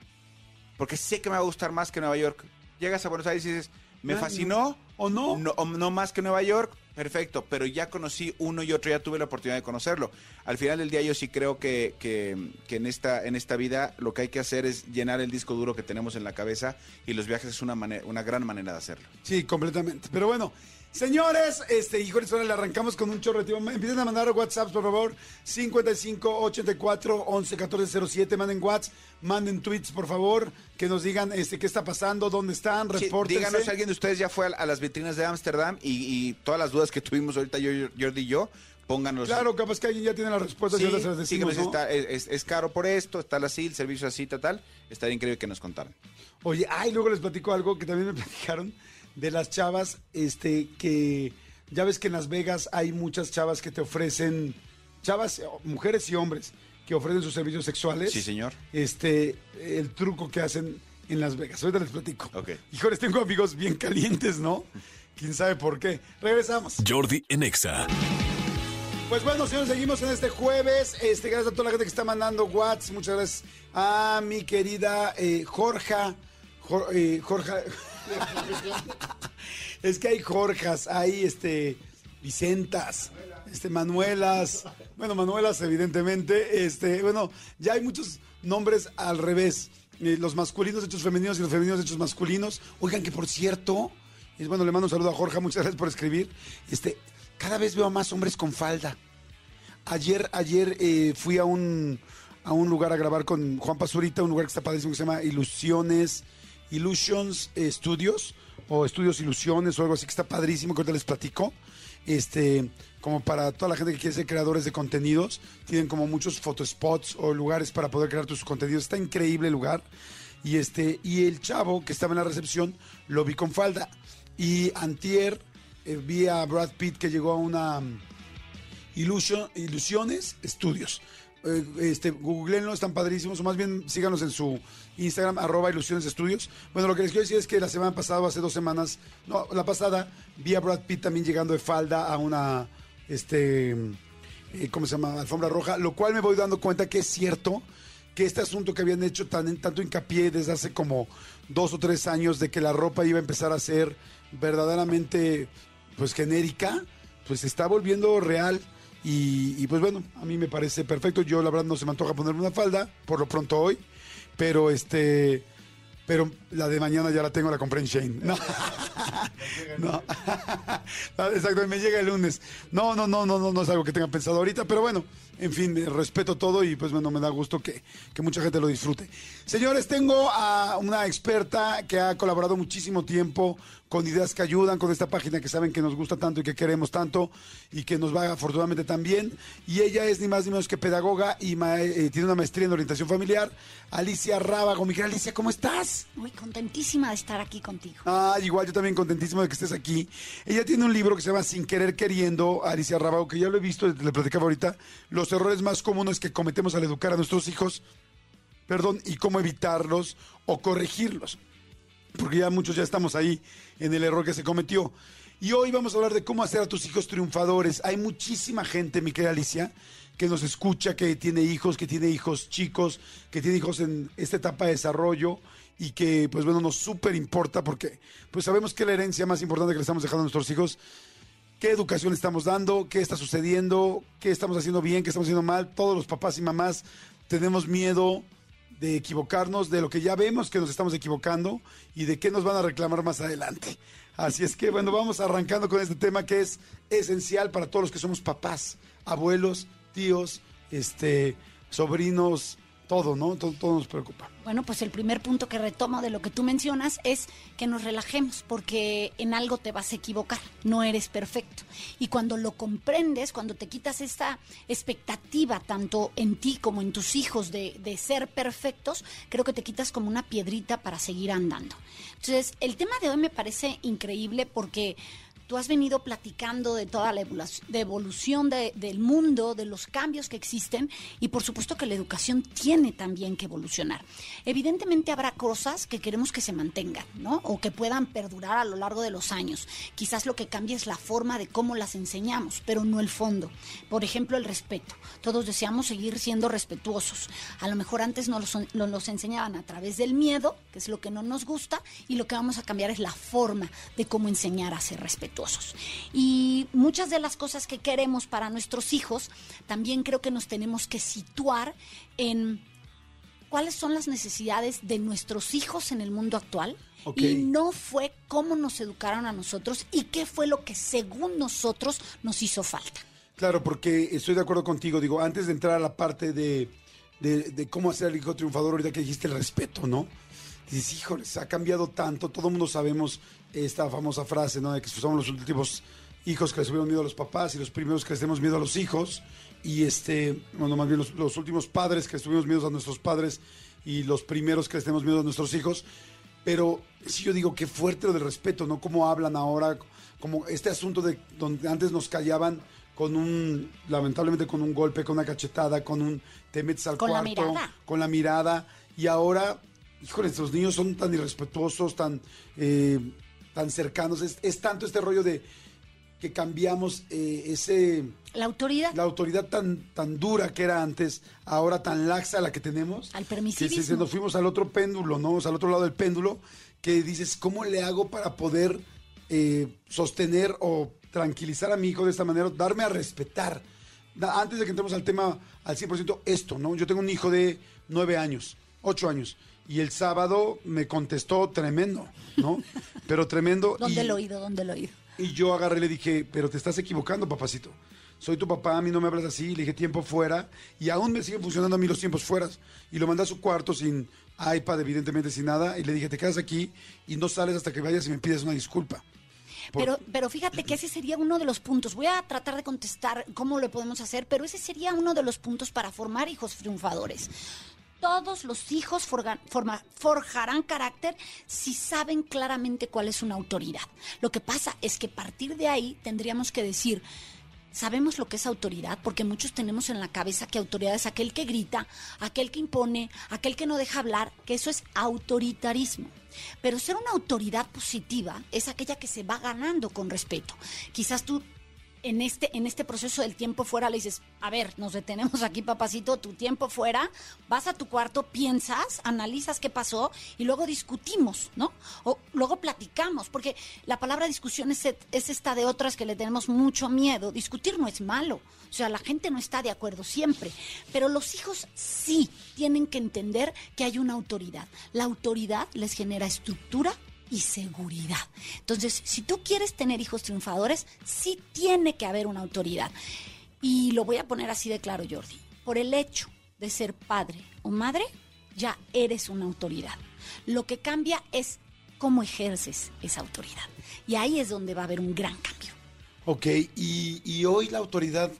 Porque sé que me va a gustar más que Nueva York. Llegas a Buenos Aires y dices, me fascinó. ¿O no? No, o no más que Nueva York, perfecto, pero ya conocí uno y otro, ya tuve la oportunidad de conocerlo. Al final del día yo sí creo que, que- en, esta, en esta vida lo que hay que hacer es llenar el disco duro que tenemos en la cabeza y los viajes es una, una gran manera de hacerlo. Sí, completamente. Pero bueno, Señores, este, híjoles, ahora le arrancamos con un tiempo. Empiecen a mandar WhatsApp, por favor. 55 84 11 14 07. Manden WhatsApp, manden tweets, por favor. Que nos digan este, qué está pasando, dónde están, Sí, repórtense. díganos si alguien de ustedes ya fue a, a las vitrinas de Ámsterdam y, y todas las dudas que tuvimos ahorita yo, Jordi y yo, pónganos. Claro, capaz que alguien ya tiene las respuestas y Sí, se las decimos, está- es, es- es caro por esto, está así, el servicio así, tal, tal. Estaría increíble que nos contaran. Oye, ay, luego les platico algo que también me platicaron de las chavas, este, que ya ves que en Las Vegas hay muchas chavas que te ofrecen, chavas, eh, mujeres y hombres, que ofrecen sus servicios sexuales. Sí, señor. Este, el truco que hacen en Las Vegas. Ahorita les platico. Ok. Híjoles, tengo amigos bien calientes, ¿no? Quién sabe por qué. Regresamos. Jordi en Exa. Pues bueno, señores, seguimos en este jueves. Este, gracias a toda la gente que está mandando WhatsApp. Muchas gracias a mi querida eh, Jorja. Jor- eh, Jorja. es que hay Jorjas, hay este Vicentas, este Manuelas. Bueno, Manuelas, evidentemente. Este, bueno, ya hay muchos nombres al revés. Eh, los masculinos hechos femeninos y los femeninos hechos masculinos. Oigan, que por cierto, y bueno, le mando un saludo a Jorge, muchas gracias por escribir. Este, cada vez veo a más hombres con falda. Ayer, ayer eh, fui a un, a un lugar a grabar con Juan Pazurita, un lugar que está padrísimo que se llama Ilusiones, Illusions Studios, o Estudios Ilusiones, o algo así que está padrísimo, que ahorita les platico. Este, como para toda la gente que quiere ser creadores de contenidos, tienen como muchos photospots o lugares para poder crear tus contenidos. Está increíble el lugar. Y este, y el chavo que estaba en la recepción lo vi con falda. Y antier eh, vi a Brad Pitt que llegó a una Ilusion- Ilusiones Estudios. Eh, este, googleenlo, están padrísimos, o más bien síganos en su Instagram, arroba Ilusiones Estudios. Bueno, lo que les quiero decir es que la semana pasada, o hace dos semanas, no, la pasada, vi a Brad Pitt también llegando de falda a una, este, eh, ¿cómo se llama? Alfombra roja, lo cual me voy dando cuenta que es cierto que este asunto que habían hecho tan, tanto hincapié desde hace como dos o tres años de que la ropa iba a empezar a ser verdaderamente, pues, genérica, pues está volviendo real. Y, y, pues bueno, a mí me parece perfecto. Yo la verdad no se me antoja ponerme una falda, por lo pronto hoy, pero este, pero la de mañana ya la tengo, la compré en Shane. No, no, exacto, me llega el lunes. No, no, no, no, no, no es algo que tenga pensado ahorita, pero bueno, en fin, eh, respeto todo y pues bueno, me da gusto que, que mucha gente lo disfrute. Señores, tengo a una experta que ha colaborado muchísimo tiempo con ideas que ayudan, con esta página que saben que nos gusta tanto y que queremos tanto y que nos va afortunadamente tan bien. Y ella es ni más ni menos que pedagoga y eh, tiene una maestría en orientación familiar. Alicia Rábago. Mi querida Alicia, ¿cómo estás? Muy contentísima de estar aquí contigo. Ah, igual yo también contentísimo de que estés aquí. Ella tiene un libro que se llama Sin querer queriendo, Alicia Rábago, que ya lo he visto, le platicaba ahorita, los errores más comunes que cometemos al educar a nuestros hijos, perdón, y cómo evitarlos o corregirlos. Porque ya muchos ya estamos ahí en el error que se cometió. Y hoy vamos a hablar de cómo hacer a tus hijos triunfadores. Hay muchísima gente, mi querida Alicia, que nos escucha, que tiene hijos, que tiene hijos chicos, que tiene hijos en esta etapa de desarrollo y que, pues bueno, nos súper importa porque pues sabemos que la herencia más importante que le estamos dejando a nuestros hijos qué educación estamos dando, qué está sucediendo, qué estamos haciendo bien, qué estamos haciendo mal. Todos los papás y mamás tenemos miedo de equivocarnos, de lo que ya vemos que nos estamos equivocando y de qué nos van a reclamar más adelante. Así es que, bueno, vamos arrancando con este tema que es esencial para todos los que somos papás, abuelos, tíos, este, sobrinos, todo, ¿no? Todo, nos preocupa. Bueno, pues el primer punto que retomo de lo que tú mencionas es que nos relajemos porque en algo te vas a equivocar, no eres perfecto. Y cuando lo comprendes, cuando te quitas esta expectativa tanto en ti como en tus hijos de, de ser perfectos, creo que te quitas como una piedrita para seguir andando. Entonces, el tema de hoy me parece increíble porque Tú has venido platicando de toda la evolución de- del mundo, de los cambios que existen y por supuesto que la educación tiene también que evolucionar. Evidentemente habrá cosas que queremos que se mantengan, ¿no? O que puedan perdurar a lo largo de los años. Quizás lo que cambie es la forma de cómo las enseñamos, pero no el fondo. Por ejemplo, el respeto. Todos deseamos seguir siendo respetuosos. A lo mejor antes nos enseñaban a través del miedo, que es lo que no nos gusta, y lo que vamos a cambiar es la forma de cómo enseñar a ser respetuosos. Y muchas de las cosas que queremos para nuestros hijos, también creo que nos tenemos que situar en cuáles son las necesidades de nuestros hijos en el mundo actual. Y no fue cómo nos educaron a nosotros y qué fue lo que según nosotros nos hizo falta. Claro, porque estoy de acuerdo contigo. Digo, antes de entrar a la parte de, de, de cómo hacer el hijo triunfador, ahorita que dijiste el respeto, ¿no? Dices, híjole, se ha cambiado tanto. Todo el mundo sabemos esta famosa frase, ¿no? De que somos los últimos hijos que les tuvieron miedo a los papás y los primeros que les tenemos miedo a los hijos. Y este, bueno, más bien los, los últimos padres que les tuvimos miedo a nuestros padres y los primeros que les tenemos miedo a nuestros hijos. Pero sí yo digo, qué fuerte lo del respeto, ¿no? Cómo hablan ahora, como este asunto de donde antes nos callaban con un, lamentablemente con un golpe, con una cachetada, con un te metes al Con la cuarto, mirada. con la mirada. Y ahora, híjole, los niños son tan irrespetuosos, tan, eh, tan cercanos. Es, es tanto este rollo de que cambiamos eh, ese La autoridad. la autoridad tan, tan dura que era antes, ahora tan laxa la que tenemos. Al Que permisivismo. se nos fuimos al otro péndulo, ¿no? O sea, al otro lado del péndulo, que dices, ¿cómo le hago para poder eh, sostener o tranquilizar a mi hijo de esta manera? Darme a respetar. Antes de que entremos al tema al 100%, esto, ¿no? Yo tengo un hijo de nueve años, ocho años, y el sábado me contestó tremendo, ¿no? Pero tremendo. ¿Dónde y- lo oído? ¿Dónde lo oído? y yo agarré y le dije, pero te estás equivocando, papacito. Soy tu papá, a mí no me hablas así. Le dije tiempo fuera. Y aún me siguen funcionando a mí los tiempos fuera. Y lo mandé a su cuarto sin iPad, evidentemente sin nada. Y le dije, te quedas aquí y no sales hasta que vayas y me pides una disculpa. Por- Pero, pero fíjate que ese sería uno de los puntos. Voy a tratar de contestar cómo lo podemos hacer, pero ese sería uno de los puntos para formar hijos triunfadores. Todos los hijos forjarán carácter si saben claramente cuál es una autoridad. Lo que pasa es que a partir de ahí tendríamos que decir, Sabemos lo que es autoridad, porque muchos tenemos en la cabeza que autoridad es aquel que grita, aquel que impone, aquel que no deja hablar, que eso es autoritarismo. Pero ser una autoridad positiva es aquella que se va ganando con respeto. Quizás tú en este, en este proceso del tiempo fuera le dices, a ver, nos detenemos aquí, papacito, tu tiempo fuera, vas a tu cuarto, piensas, analizas qué pasó y luego discutimos, ¿no? O luego platicamos, porque la palabra discusión es, es esta de otras que le tenemos mucho miedo. Discutir no es malo, o sea, la gente no está de acuerdo siempre, pero los hijos sí tienen que entender que hay una autoridad. La autoridad les genera estructura y seguridad. Entonces, si tú quieres tener hijos triunfadores, sí tiene que haber una autoridad. Y lo voy a poner así de claro, Jordi. Por el hecho de ser padre o madre, ya eres una autoridad. Lo que cambia es cómo ejerces esa autoridad. Y ahí es donde va a haber un gran cambio. Ok, y, hoy la autoridad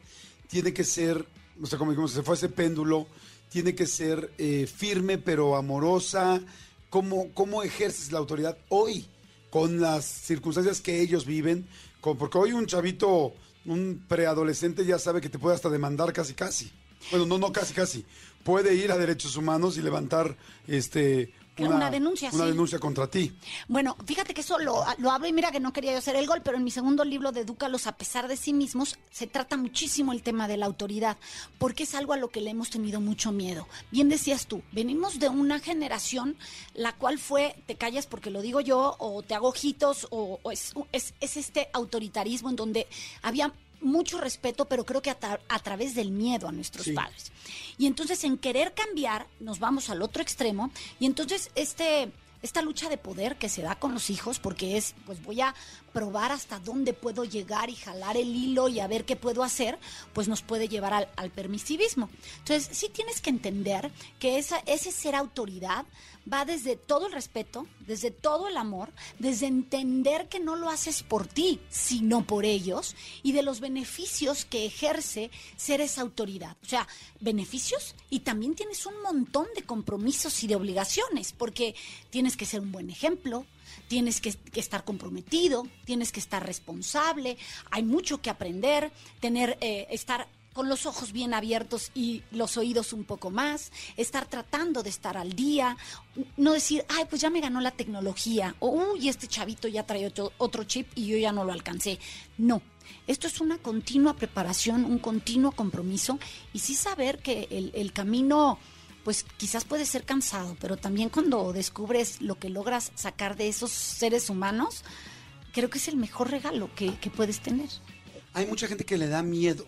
tiene que ser, o sea, como dijimos, se fue ese péndulo, tiene que ser eh, firme pero amorosa. ¿Cómo, ¿Cómo ejerces la autoridad hoy con las circunstancias que ellos viven? Con, porque hoy un chavito, un preadolescente ya sabe que te puede hasta demandar casi casi. Bueno, no, no casi casi. Puede ir a derechos humanos y levantar este Una denuncia, una sí. denuncia contra ti. Bueno, fíjate que eso lo, lo hablo y mira que no quería yo hacer el gol, pero en mi segundo libro de Edúcalos a pesar de sí mismos se trata muchísimo el tema de la autoridad, porque es algo a lo que le hemos tenido mucho miedo. Bien decías tú, venimos de una generación la cual fue te callas porque lo digo yo, o te hago ojitos, o, o es, es, es este autoritarismo en donde había mucho respeto, pero creo que a, tra- a través del miedo a nuestros Sí. padres. Y entonces en querer cambiar nos vamos al otro extremo y entonces este esta lucha de poder que se da con los hijos porque es pues voy a probar hasta dónde puedo llegar y jalar el hilo y a ver qué puedo hacer, pues nos puede llevar al, al permisivismo. Entonces sí tienes que entender que esa, ese ser autoridad va desde todo el respeto, desde todo el amor, desde entender que no lo haces por ti, sino por ellos, y de los beneficios que ejerce ser esa autoridad. O sea, beneficios y también tienes un montón de compromisos y de obligaciones, porque tienes que ser un buen ejemplo, tienes que, estar comprometido, tienes que estar responsable, hay mucho que aprender, tener, eh, estar con los ojos bien abiertos y los oídos un poco más, estar tratando de estar al día, no decir, ay, pues ya me ganó la tecnología, o uy, este chavito ya trae otro, chip y yo ya no lo alcancé. No, esto es una continua preparación, un continuo compromiso y sí saber que el, camino, pues quizás puede ser cansado, pero también cuando descubres lo que logras sacar de esos seres humanos, creo que es el mejor regalo que puedes tener. Hay mucha gente que le da miedo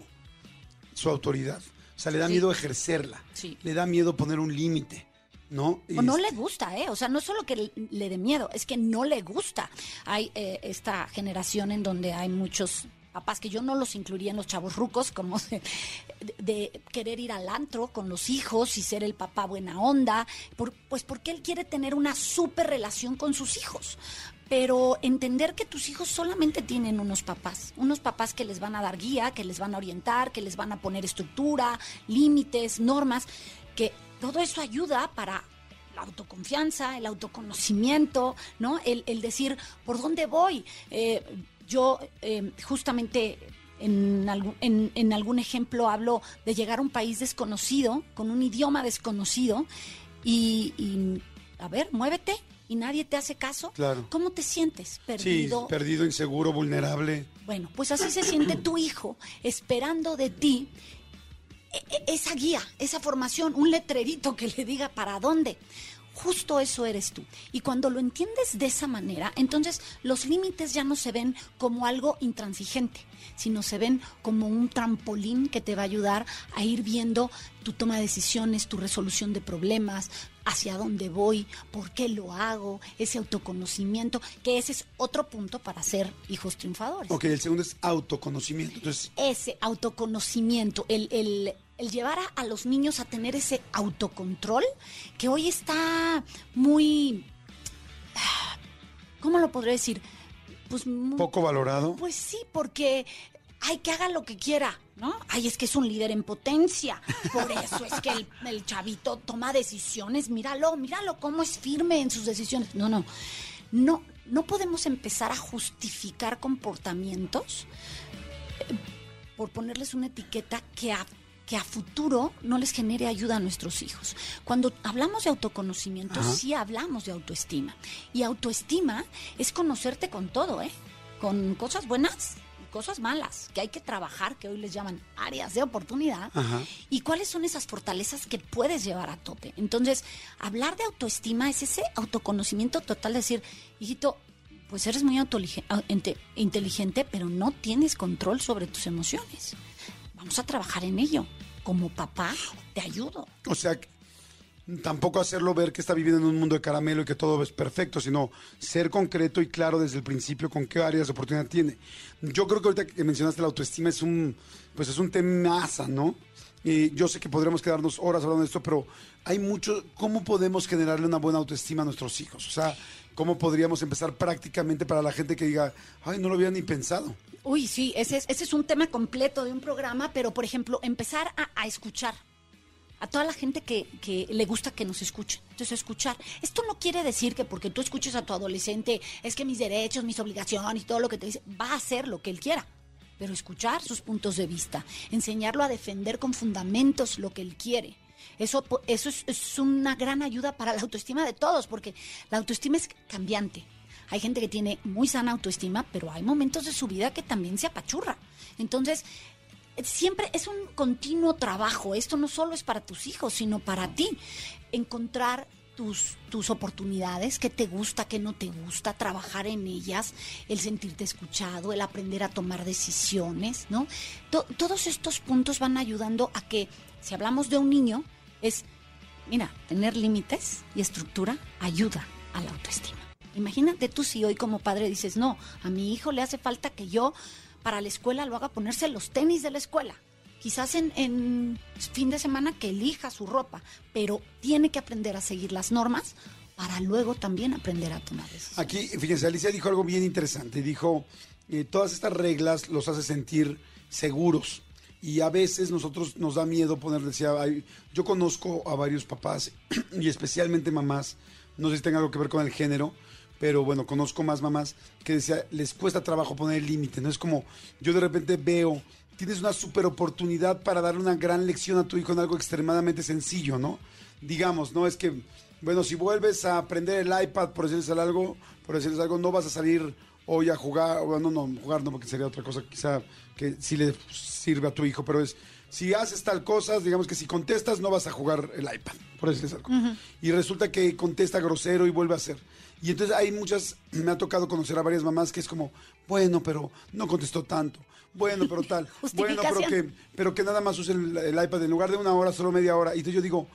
su autoridad. O sea, le da Sí. miedo ejercerla. Sí. Le da miedo poner un límite. ¿no? O no este- le gusta, ¿eh? O sea, no es solo que le- dé miedo, es que no le gusta. Hay eh, esta generación en donde hay muchos papás que yo no los incluiría en los chavos rucos, como de, de querer ir al antro con los hijos y ser el papá buena onda, por- pues porque él quiere tener una súper relación con sus hijos. Pero entender que tus hijos solamente tienen unos papás, unos papás que les van a dar guía, que les van a orientar, que les van a poner estructura, límites, normas, que todo eso ayuda para la autoconfianza, el autoconocimiento, ¿no? El, decir, ¿por dónde voy? Eh, yo eh, justamente en algún, ejemplo hablo de llegar a un país desconocido, con un idioma desconocido, y, a ver, muévete y nadie te hace caso. Claro. ¿Cómo te sientes? Sí, Perdido. perdido, inseguro, vulnerable. Bueno, pues así se siente tu hijo esperando de ti e- e- esa guía, esa formación, un letrerito que le diga para dónde. Justo eso eres tú. Y cuando lo entiendes de esa manera, entonces los límites ya no se ven como algo intransigente, sino se ven como un trampolín que te va a ayudar a ir viendo tu toma de decisiones, tu resolución de problemas, hacia dónde voy, por qué lo hago, ese autoconocimiento, que ese es otro punto para ser hijos triunfadores Ok, el segundo es autoconocimiento. Entonces, ese autoconocimiento, el, el- el llevar a, a los niños a tener ese autocontrol que hoy está muy... ah, ¿Cómo lo podré decir? Pues muy- poco valorado. Pues sí, porque hay que haga lo que quiera, ¿no? Ay, es que es un líder en potencia. Por eso es que el, el chavito toma decisiones. Míralo, míralo cómo es firme en sus decisiones. No, no. No, no podemos empezar a justificar comportamientos eh, por ponerles una etiqueta que a que a futuro no les genere ayuda a nuestros hijos. Cuando hablamos de autoconocimiento, Ajá. sí hablamos de autoestima. Y autoestima es conocerte con todo, ¿eh? Con cosas buenas y cosas malas, que hay que trabajar, que hoy les llaman áreas de oportunidad. Ajá. ¿Y cuáles son esas fortalezas que puedes llevar a tope? Entonces, hablar de autoestima es ese autoconocimiento total, de decir, hijito, pues eres muy inteligente, pero no tienes control sobre tus emociones. Vamos a trabajar en ello. Como papá, te ayudo. O sea, tampoco hacerlo ver que está viviendo en un mundo de caramelo y que todo es perfecto, sino ser concreto y claro desde el principio con qué áreas de oportunidad tiene. Yo creo que ahorita que mencionaste la autoestima es un, pues es un temaza, ¿no? Y yo sé que podríamos quedarnos horas hablando de esto, pero hay mucho, ¿cómo podemos generarle una buena autoestima a nuestros hijos? O sea, ¿cómo podríamos empezar prácticamente para la gente que diga, ay, no lo había ni pensado? Uy, sí, ese es, ese es un tema completo de un programa, pero por ejemplo, empezar a, escuchar a toda la gente que, que le gusta que nos escuchen. Entonces, escuchar. Esto no quiere decir que porque tú escuches a tu adolescente, es que mis derechos, mis obligaciones y todo lo que te dice, va a hacer lo que él quiera. Pero escuchar sus puntos de vista, enseñarlo a defender con fundamentos lo que él quiere. Eso, eso es, es una gran ayuda para la autoestima de todos, porque la autoestima es cambiante. Hay gente que tiene muy sana autoestima, pero hay momentos de su vida que también se apachurra. Entonces, siempre es un continuo trabajo. Esto no solo es para tus hijos, sino para ti. Encontrar tus, tus oportunidades, qué te gusta, qué no te gusta, trabajar en ellas, el sentirte escuchado, el aprender a tomar decisiones, ¿no? To- todos estos puntos van ayudando a que, si hablamos de un niño, es, mira, tener límites y estructura ayuda a la autoestima. Imagínate tú si hoy como padre dices, no, a mi hijo le hace falta que yo para la escuela lo haga ponerse los tenis de la escuela. Quizás en, fin de semana que elija su ropa, pero tiene que aprender a seguir las normas para luego también aprender a tomar decisiones. Aquí, fíjense, Alicia dijo algo bien interesante. Dijo, eh, todas estas reglas los hace sentir seguros. Y a veces nosotros nos da miedo poner, yo conozco a varios papás y especialmente mamás, no sé si tenga algo que ver con el género, pero bueno, conozco más mamás que decía, les cuesta trabajo poner límite, ¿no? Es como, yo de repente veo, tienes una super oportunidad para darle una gran lección a tu hijo en algo extremadamente sencillo, ¿no? Digamos, ¿no? Es que, bueno, si vuelves a aprender el iPad, por decirles algo, por decirles algo, no vas a salir hoy a jugar, bueno, no, jugar no, porque sería otra cosa quizá que sí le sirve a tu hijo, pero es, si haces tal cosa, digamos que si contestas no vas a jugar el iPad, por decirles algo. Y resulta que contesta grosero y vuelve a hacer. Y entonces hay muchas, me ha tocado conocer a varias mamás que es como, bueno, pero no contestó tanto. Bueno, pero tal. bueno, pero que, pero que nada más use el, el iPad en lugar de una hora, solo media hora. Y entonces yo digo,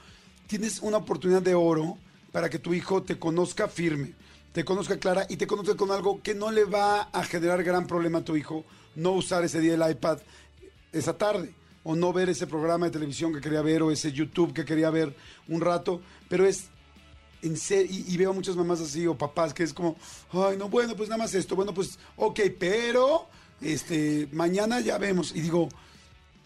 tienes una oportunidad de oro para que tu hijo te conozca firme, te conozca clara y te conozca con algo que no le va a generar gran problema a tu hijo no usar ese día el iPad esa tarde o no ver ese programa de televisión que quería ver o ese YouTube que quería ver un rato, pero es en serio, y, y veo muchas mamás así o papás que es como, ay, no, bueno, pues nada más esto, bueno, pues, ok, pero, este, mañana ya vemos. Y digo,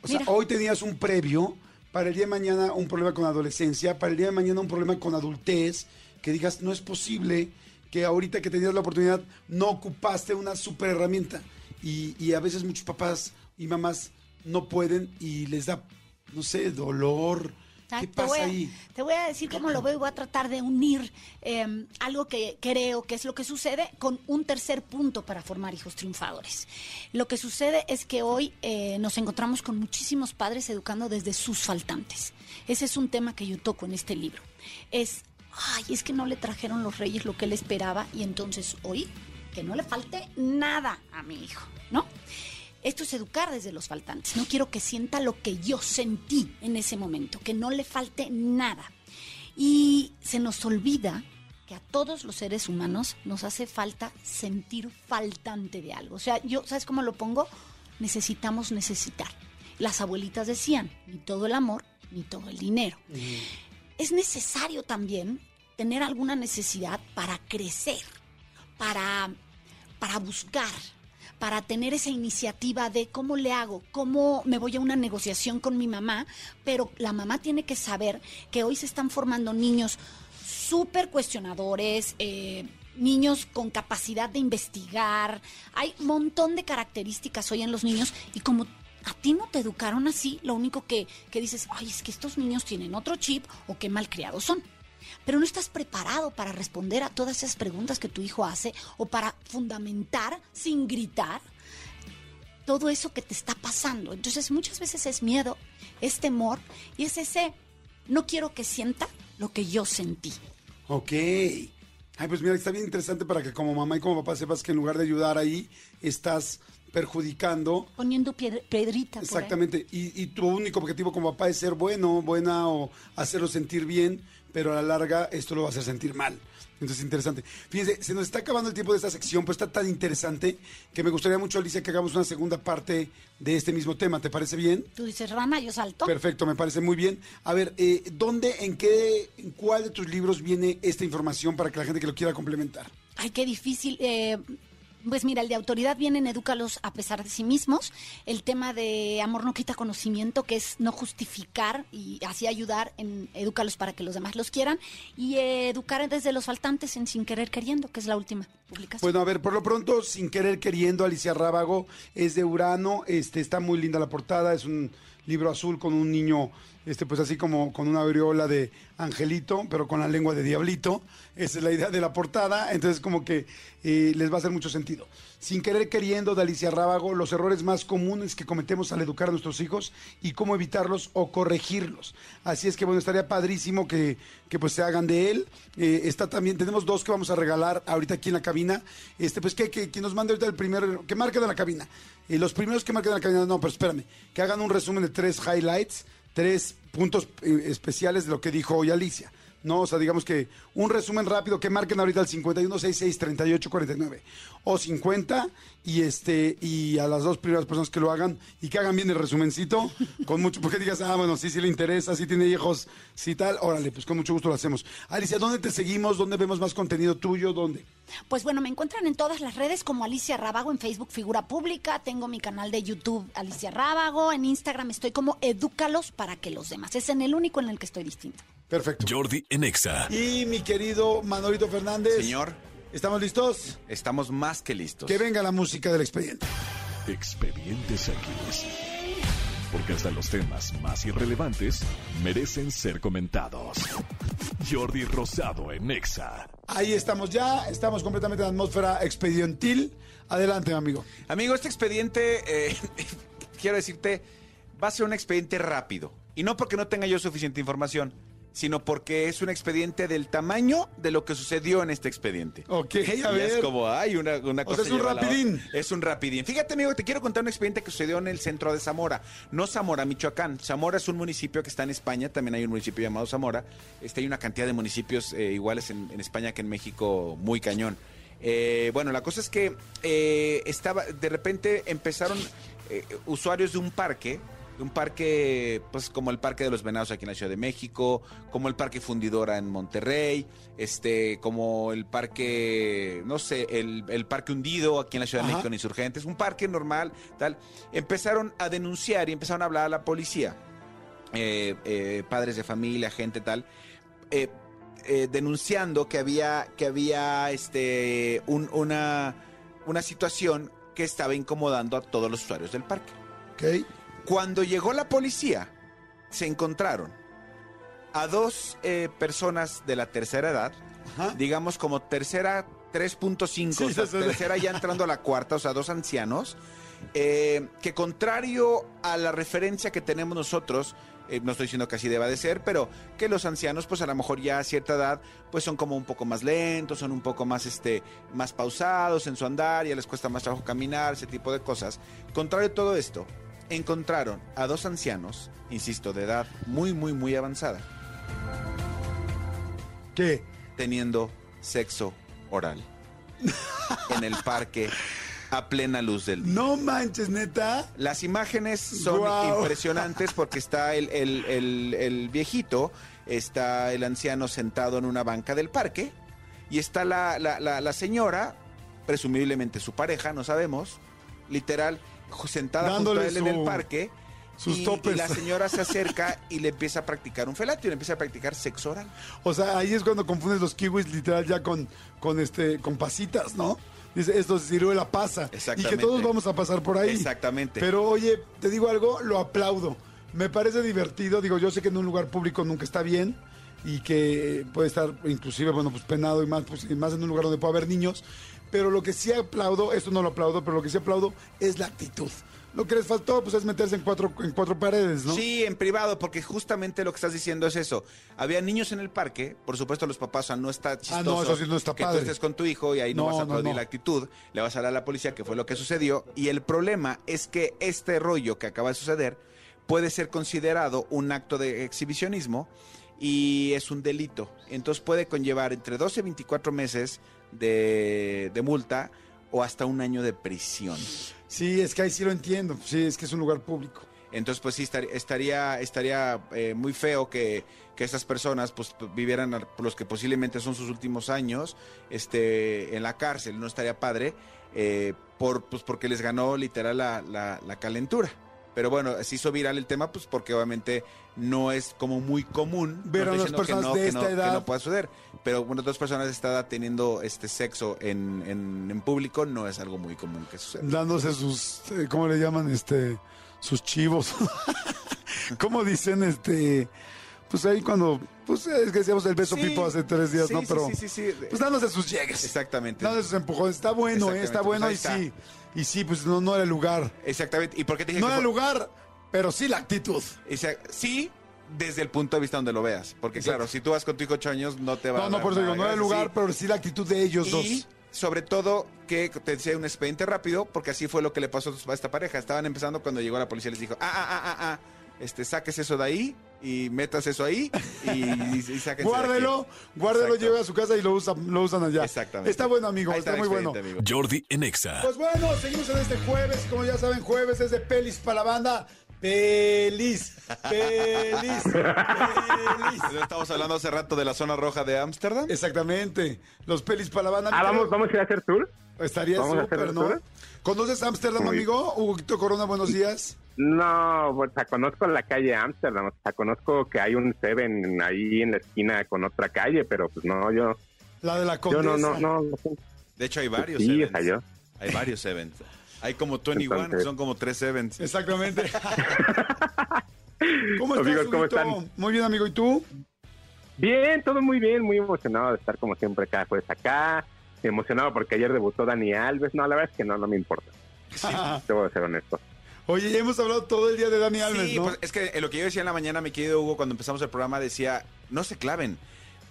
o sea, Mira. hoy tenías un previo, para el día de mañana un problema con adolescencia, para el día de mañana un problema con adultez, que digas, no es posible que ahorita que tenías la oportunidad no ocupaste una super herramienta. Y, y a veces muchos papás y mamás no pueden y les da, no sé, dolor. ¿Qué te voy a- ahí? Te voy a decir cómo lo veo y voy a tratar de unir eh, algo que creo que es lo que sucede con un tercer punto para formar hijos triunfadores. Lo que sucede es que hoy eh, nos encontramos con muchísimos padres educando desde sus faltantes. Ese es un tema que yo toco en este libro. Es, ay, es que no le trajeron los reyes lo que él esperaba y entonces hoy que no le falte nada a mi hijo, ¿no? Esto es educar desde los faltantes. No quiero que sienta lo que yo sentí en ese momento, que no le falte nada. Y se nos olvida que a todos los seres humanos nos hace falta sentir faltante de algo. O sea, yo, ¿sabes cómo lo pongo? Necesitamos necesitar. Las abuelitas decían, ni todo el amor, ni todo el dinero. Es necesario también tener alguna necesidad para crecer, para, para buscar, para tener esa iniciativa de cómo le hago, cómo me voy a una negociación con mi mamá, pero la mamá tiene que saber que hoy se están formando niños súper cuestionadores, eh, niños con capacidad de investigar, hay un montón de características hoy en los niños y como a ti no te educaron así, lo único que, que dices, ay, es que estos niños tienen otro chip o qué malcriados son pero no estás preparado para responder a todas esas preguntas que tu hijo hace o para fundamentar sin gritar todo eso que te está pasando. Entonces muchas veces es miedo, es temor y es ese no quiero que sienta lo que yo sentí. Ok. Ay, pues mira, está bien interesante para que como mamá y como papá sepas que en lugar de ayudar ahí, estás perjudicando. Poniendo pied- piedrita. por ahí. Exactamente. Y, y tu único objetivo como papá es ser bueno, buena o hacerlo sentir bien, pero a la larga esto lo va a hacer sentir mal. Entonces, interesante. Fíjense, se nos está acabando el tiempo de esta sección, pues está tan interesante que me gustaría mucho, Alicia, que hagamos una segunda parte de este mismo tema. ¿Te parece bien? Tú dices rana, yo salto. Perfecto, me parece muy bien. A ver, eh, ¿dónde, en qué, en cuál de tus libros viene esta información para que la gente que lo quiera complementar? Ay, qué difícil. eh, pues mira, el de autoridad viene en Edúcalos a pesar de sí mismos. El tema de amor no quita conocimiento, que es no justificar y así ayudar en Edúcalos para que los demás los quieran. Y educar desde los faltantes en Sin Querer Queriendo, que es la última publicación. Bueno, a ver, por lo pronto, sin querer queriendo, Alicia Rábago es de Urano, este, está muy linda la portada, es un libro azul con un niño, este, pues así como con una aureola de angelito, pero con la lengua de diablito. Esa es la idea de la portada, entonces como que eh, les va a hacer mucho sentido. Sin querer queriendo, de Alicia Rábago, los errores más comunes que cometemos al educar a nuestros hijos y cómo evitarlos o corregirlos. Así es que bueno, estaría padrísimo que, que pues se hagan de él. Eh, está también, tenemos dos que vamos a regalar ahorita aquí en la cabina. Este, pues que, que, nos mande ahorita el primero, que marquen en la cabina. Eh, los primeros que marquen en la cabina, no, pero espérame, que hagan un resumen de tres highlights, tres puntos eh, especiales de lo que dijo hoy Alicia. No, o sea, digamos que un resumen rápido que marquen ahorita al 51663849 o 50 y este y a las dos primeras personas que lo hagan y que hagan bien el resumencito con mucho porque digas, ah, bueno, sí sí le interesa, sí tiene hijos, sí tal, órale, pues con mucho gusto lo hacemos. Alicia, ¿dónde te seguimos? ¿Dónde vemos más contenido tuyo? ¿Dónde? Pues bueno, me encuentran en todas las redes como Alicia Rábago, en Facebook Figura Pública, tengo mi canal de YouTube Alicia Rábago, en Instagram estoy como Edúcalos para que los demás. Es en el único en el que estoy distinta. Perfecto. Jordi en Exa. Y mi querido Manolito Fernández. Señor, ¿Estamos listos? estamos más que listos. Que venga la música del expediente. Expedientes X. Porque hasta los temas más irrelevantes merecen ser comentados. Jordi Rosado en Exa. Ahí estamos ya, estamos completamente en la atmósfera expedientil. Adelante, amigo. Amigo, este expediente, eh, quiero decirte, va a ser un expediente rápido. Y no porque no tenga yo suficiente información, sino porque es un expediente del tamaño de lo que sucedió en este expediente. Ok, a Y ver. es como, hay una, una O cosa. sea, es un rapidín. Es un rapidín. Fíjate, amigo, te quiero contar un expediente que sucedió en el centro de Zamora. No Zamora, Michoacán. Zamora es un municipio que está en España. También hay un municipio llamado Zamora. Este, hay una cantidad de municipios eh, iguales en, en España que en México, muy cañón. Eh, bueno, la cosa es que eh, estaba, de repente empezaron eh, usuarios de un parque, un parque, pues como el Parque de los Venados aquí en la Ciudad de México, como el Parque Fundidora en Monterrey, este, como el parque, no sé, el, el Parque Hundido aquí en la Ciudad de. México en Insurgentes, un parque normal, tal. Empezaron a denunciar y empezaron a hablar a la policía, eh, eh, padres de familia, gente tal. eh, denunciando que había que había este un- una una situación que estaba incomodando a todos los usuarios del parque. Ok. Cuando llegó la policía, se encontraron a dos eh, personas de la tercera edad, Ajá. digamos como tercera 3.5, Sí, o sea, sí, sí. tercera ya entrando a la cuarta, o sea, dos ancianos, eh, que contrario a la referencia que tenemos nosotros, eh, no estoy diciendo que así deba de ser, pero que los ancianos, pues a lo mejor ya a cierta edad, pues son como un poco más lentos, son un poco más, este, más pausados en su andar, ya les cuesta más trabajo caminar, ese tipo de cosas. Contrario a todo esto, encontraron a dos ancianos, insisto, de edad muy, muy, muy avanzada, ¿Qué? teniendo sexo oral en el parque a plena luz del día. No manches, neta. Las imágenes son impresionantes porque está el, el- el- el viejito, está el anciano sentado en una banca del parque y está la, la- la- la señora, presumiblemente su pareja, no sabemos, literal, sentada Dándole junto a él en el parque. sus y, topes. y la señora se acerca y le empieza a practicar un felatio, le empieza a practicar sexo oral. O sea, ahí es cuando confundes los kiwis literal ya con, con este, con pasitas, ¿no? Dice, esto es ciruela pasa. Y que Exactamente. todos vamos a pasar por ahí. Exactamente. Pero oye, te digo algo, lo aplaudo. Me parece divertido. Digo, yo sé que en un lugar público nunca está bien y que puede estar inclusive, bueno, pues penado y más, pues, y más en un lugar donde puede haber niños. Pero lo que sí aplaudo, esto no lo aplaudo, pero lo que sí aplaudo es la actitud. Lo que les faltó, pues, es meterse en cuatro, en cuatro paredes, ¿no? Sí, en privado, porque justamente lo que estás diciendo es eso. Había niños en el parque, por supuesto los papás, o sea, no está chistoso Ah, no, eso sí no está que padre. tú estés con tu hijo y ahí no, No, vas a aplaudir no. la actitud, le vas a hablar a la policía que fue lo que sucedió. Y el problema es que este rollo que acaba de suceder puede ser considerado un acto de exhibicionismo y es un delito. Entonces puede conllevar entre 12 y 24 meses de, de multa o hasta un año de prisión. Sí, es que ahí sí lo entiendo. Sí, es que es un lugar público. Entonces, pues sí, estar- estaría, estaría eh, muy feo que, que estas personas pues vivieran los que posiblemente son sus últimos años este, en la cárcel. No estaría padre eh, por, pues porque les ganó literal la, la- la calentura. Pero bueno, se hizo viral el tema pues porque obviamente no es como muy común Ver no a diciendo personas de esta no, que edad. no pueda suceder. Pero bueno, dos personas de esta edad teniendo este sexo en, en, en público no es algo muy común que suceda. dándose sus, eh, ¿cómo le llaman? Este, sus chivos. ¿Cómo dicen? Este, pues ahí cuando, pues es que decíamos el beso Sí, pipo hace tres días, sí, ¿no? Pero, sí, sí, sí. pues dándose sus llegues. Exactamente. Dándose sus empujones. Está bueno, ¿eh? Está bueno pues y sí. Y sí, pues no, no era el lugar. Exactamente. ¿Y por qué te dije No que era el lugar, pero sí la actitud. Sea, sí, desde el punto de vista donde lo veas. Porque claro, si tú vas con tu hijo ocho años, no te va a No, no, por eso digo, no era el lugar, sí. pero sí la actitud de ellos Y dos. sobre todo que te decía un expediente rápido, porque así fue lo que le pasó a esta pareja. Estaban empezando cuando llegó la policía, les dijo, ah, ah, ah, ah, ah, este, saques eso de ahí y metas eso ahí y, y, y sáquense de aquí". Guárdelo, guárdelo, Exacto. lleve a su casa y lo usan, lo usan allá. Exactamente. Está bueno, amigo, Ahí está, muy bueno. amigo. Jordi en Exa. Pues bueno, seguimos en este jueves. Como ya saben, jueves es de pelis para la banda. Pelis, pelis, pelis. Estamos hablando hace rato de la zona roja de Ámsterdam. Exactamente. Los pelis para la banda. Ah, vamos, vamos a ir a hacer tour. Estaría ¿Vamos a hacer súper, ¿no? tour? ¿Conoces Ámsterdam, amigo? Huguito Corona, buenos días. No, o sea, conozco la calle Amsterdam, o sea, conozco que hay un Seven ahí en la esquina con otra calle, pero pues no, yo, La de la yo condesa. no, no, no, no sé. De hecho, hay varios Sí, o events. sea, yo. Hay varios events. Hay como 21, Entonces- que son como tres events. Exactamente. ¿Cómo estás, Amigos, ¿cómo están? Muy bien, amigo. ¿Y tú? Bien, todo muy bien, muy emocionado de estar como siempre cada jueves acá, emocionado porque ayer debutó Dani Alves, no, la verdad es que no, no me importa, debo de ser honesto. Oye, ya hemos hablado todo el día de Dani Alves, Sí, ¿no? pues es que en lo que yo decía en la mañana, mi querido Hugo, cuando empezamos el programa, decía, no se claven.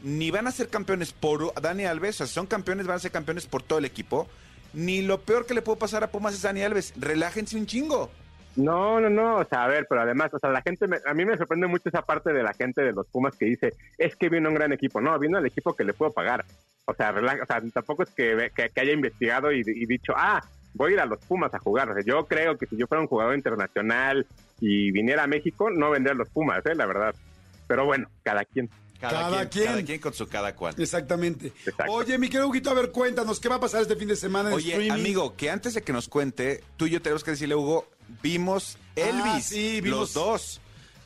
Ni van a ser campeones por Dani Alves, o sea, si son campeones, van a ser campeones por todo el equipo. Ni lo peor que le puede pasar a Pumas es Dani Alves. Relájense un chingo. No, no, no, o sea, a ver, pero además, o sea, la gente, me- a mí me sorprende mucho esa parte de la gente de los Pumas que dice, es que vino un gran equipo. No, vino el equipo que le puedo pagar. O sea, rela- o sea tampoco es que, que, que haya investigado y, y dicho, ah, voy a ir a los Pumas a jugar. O sea, yo creo que si yo fuera un jugador internacional y viniera a México, no vendría a los Pumas, eh, la verdad. Pero bueno, cada quien. Cada, Cada quien, quien. Cada quien con su cada cual. Exactamente. Exacto. Oye, mi querido Huguito, a ver, cuéntanos, ¿qué va a pasar este fin de semana en Oye, streaming? amigo, que antes de que nos cuente, tú y yo tenemos que decirle, Hugo, vimos Elvis. Ah, sí, vimos- Los dos.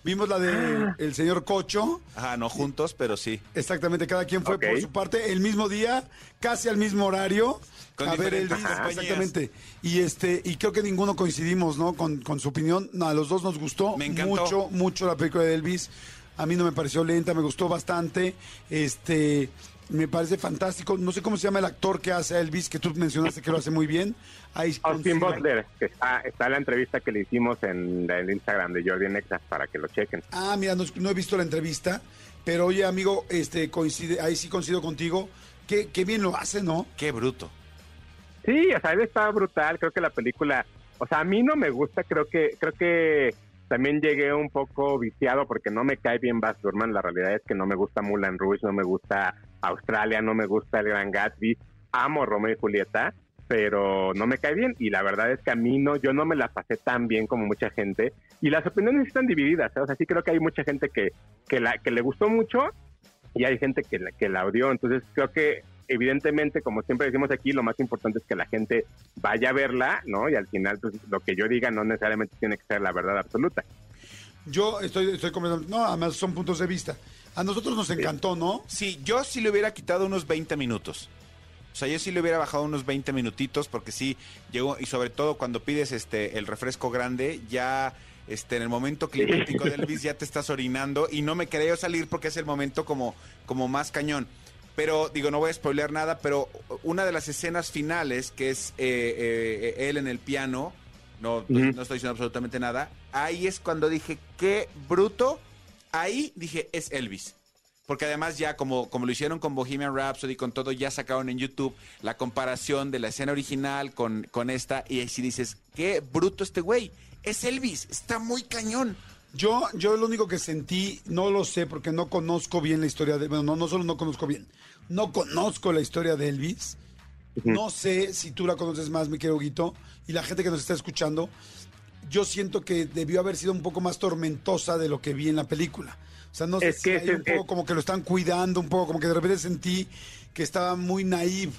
Vimos la de el señor Cocho. Ajá, no juntos, pero sí. Exactamente, cada quien fue por su parte el mismo día, casi al mismo horario. Con a ver Elvis, exactamente. Y este, y creo que ninguno coincidimos, ¿no? Con, con su opinión. No, a los dos nos gustó Me encantó. mucho, mucho la película de Elvis. A mí no me pareció lenta, me gustó bastante. Este, me parece fantástico. No sé cómo se llama el actor que hace a Elvis, que tú mencionaste que lo hace muy bien. Ahí Austin Butler, que está, está en la entrevista que le hicimos en el Instagram de Jordi Nexas para que lo chequen. Ah, mira, no, no he visto la entrevista, pero oye, amigo, este coincide, ahí sí coincido contigo. Qué, qué bien lo hace, ¿no? Qué bruto. Sí, o sea, él está brutal. Creo que la película, o sea, a mí no me gusta. Creo que, creo que también llegué un poco viciado porque no me cae bien Baz Luhrmann. La realidad es que no me gusta Mulan Rouge, no me gusta Australia, no me gusta El Gran Gatsby. Amo Romeo y Julieta, pero no me cae bien. Y la verdad es que a mí no, yo no me la pasé tan bien como mucha gente. Y las opiniones están divididas. ¿eh? O sea, sí creo que hay mucha gente que, que, la, que le gustó mucho y hay gente que la, que la odió. Entonces creo que evidentemente, como siempre decimos aquí, lo más importante es que la gente vaya a verla, ¿no? Y al final, pues, lo que yo diga no necesariamente tiene que ser la verdad absoluta. Yo estoy, estoy completamente. No, además son puntos de vista. A nosotros nos encantó, ¿no? Sí, yo sí le hubiera quitado unos 20 minutos. O sea, yo sí le hubiera bajado unos 20 minutitos porque sí llegó y sobre todo cuando pides este el refresco grande ya este en el momento climático del Elvis ya te estás orinando y no me quería salir porque es el momento como como más cañón. Pero digo, no voy a spoiler nada, pero una de las escenas finales que es eh, eh, él en el piano, no, no- no estoy diciendo absolutamente nada, ahí es cuando dije, qué bruto, ahí dije, es Elvis. Porque además ya como, como lo hicieron con Bohemian Rhapsody, con todo, ya sacaron en YouTube la comparación de la escena original con, con esta, y ahí sí dices, qué bruto este güey, es Elvis, está muy cañón. Yo, yo lo único que sentí, no lo sé porque no conozco bien la historia de. Bueno, no, no solo no conozco bien, no conozco la historia de Elvis. No sé si tú la conoces más, mi querido Guito, y la gente que nos está escuchando. Yo siento que debió haber sido un poco más tormentosa de lo que vi en la película. O sea, no sé Es si que hay ese- un poco es- como que lo están cuidando, un poco como que de repente sentí que estaba muy naive.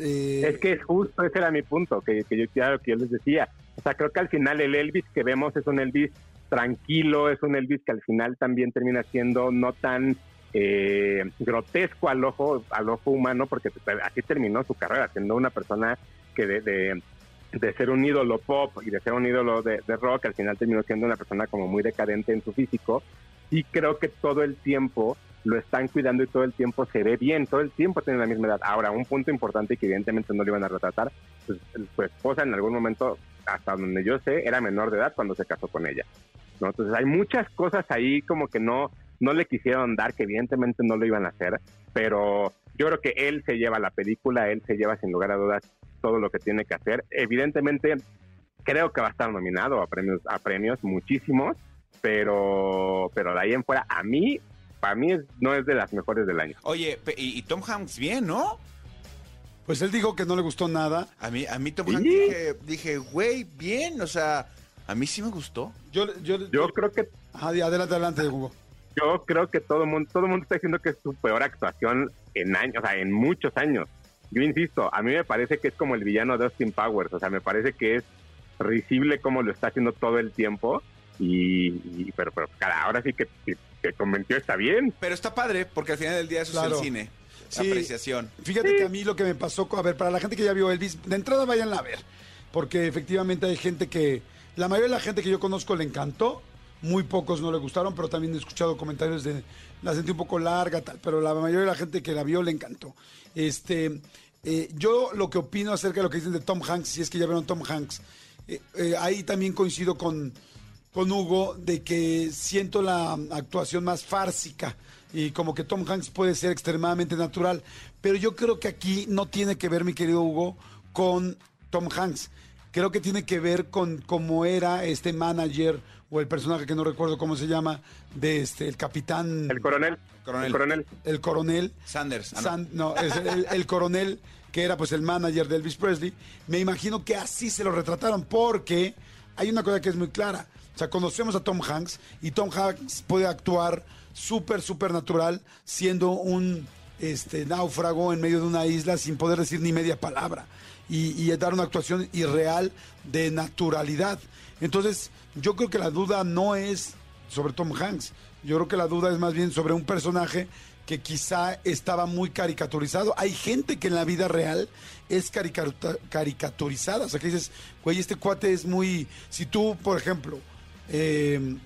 eh, Es que es justo, ese era mi punto, que, que yo, claro, que yo les decía. O sea, creo que al final el Elvis que vemos es un Elvis tranquilo, es un Elvis que al final también termina siendo no tan eh, grotesco al ojo, al ojo humano, porque así terminó su carrera, siendo una persona que de, de, ser un ídolo pop y de ser un ídolo de, de rock, al final terminó siendo una persona como muy decadente en su físico. Y creo que todo el tiempo lo están cuidando y todo el tiempo se ve bien, todo el tiempo tiene la misma edad. Ahora, un punto importante que evidentemente no le iban a retratar, pues, su esposa en algún momento, hasta donde yo sé, era menor de edad cuando se casó con ella. Entonces hay muchas cosas ahí como que no, no le quisieron dar, que evidentemente no lo iban a hacer, pero yo creo que él se lleva la película, él se lleva sin lugar a dudas todo lo que tiene que hacer. Evidentemente creo que va a estar nominado a premios, a premios muchísimos, pero, pero de ahí en fuera, a mí, para mí es- no es de las mejores del año. Oye, y Tom Hanks bien, ¿no? Pues él dijo que no le gustó nada. A mí, a mí Tom Hanks dije, dije, güey, bien, o sea, a mí sí me gustó. Yo, yo, Yo creo que Ajá, adelante, adelante, Hugo. yo creo que todo el mundo, todo el mundo está diciendo que es su peor actuación en años, o sea, en muchos años. Yo insisto, a mí me parece que es como el villano de Austin Powers, o sea, me parece que es risible como lo está haciendo todo el tiempo y, y- pero, pero cara, ahora sí que, que, que convenció está bien. Pero está padre, porque al final del día eso Claro. es el cine. Sí. Apreciación. Fíjate que a mí lo que me pasó, a ver, para la gente que ya vio Elvis, de entrada váyanla a ver, porque efectivamente hay gente que, la mayoría de la gente que yo conozco le encantó, muy pocos no le gustaron, pero también he escuchado comentarios de, la sentí un poco larga, tal, pero la mayoría de la gente que la vio le encantó. Este, eh, yo lo que opino acerca de lo que dicen de Tom Hanks, si es que ya vieron Tom Hanks, eh, eh, ahí también coincido con, con Hugo de que siento la actuación más fársica y como que Tom Hanks puede ser extremadamente natural, pero yo creo que aquí no tiene que ver, mi querido Hugo, con Tom Hanks. Creo que tiene que ver con cómo era este manager o el personaje que no recuerdo cómo se llama de este el capitán El coronel. Coronel. El coronel. el coronel Sanders. ah, no. San- no, es el, el coronel que era pues el manager de Elvis Presley. Me imagino que así se lo retrataron porque hay una cosa que es muy clara. O sea, conocemos a Tom Hanks y Tom Hanks puede actuar súper, súper natural siendo un este, náufrago en medio de una isla sin poder decir ni media palabra y, y dar una actuación irreal de naturalidad. Entonces, yo creo que la duda no es sobre Tom Hanks. Yo creo que la duda es más bien sobre un personaje que quizá estaba muy caricaturizado. Hay gente que en la vida real es caricaturizada. O sea, que dices, güey, este cuate es muy... Si tú, por ejemplo, eh,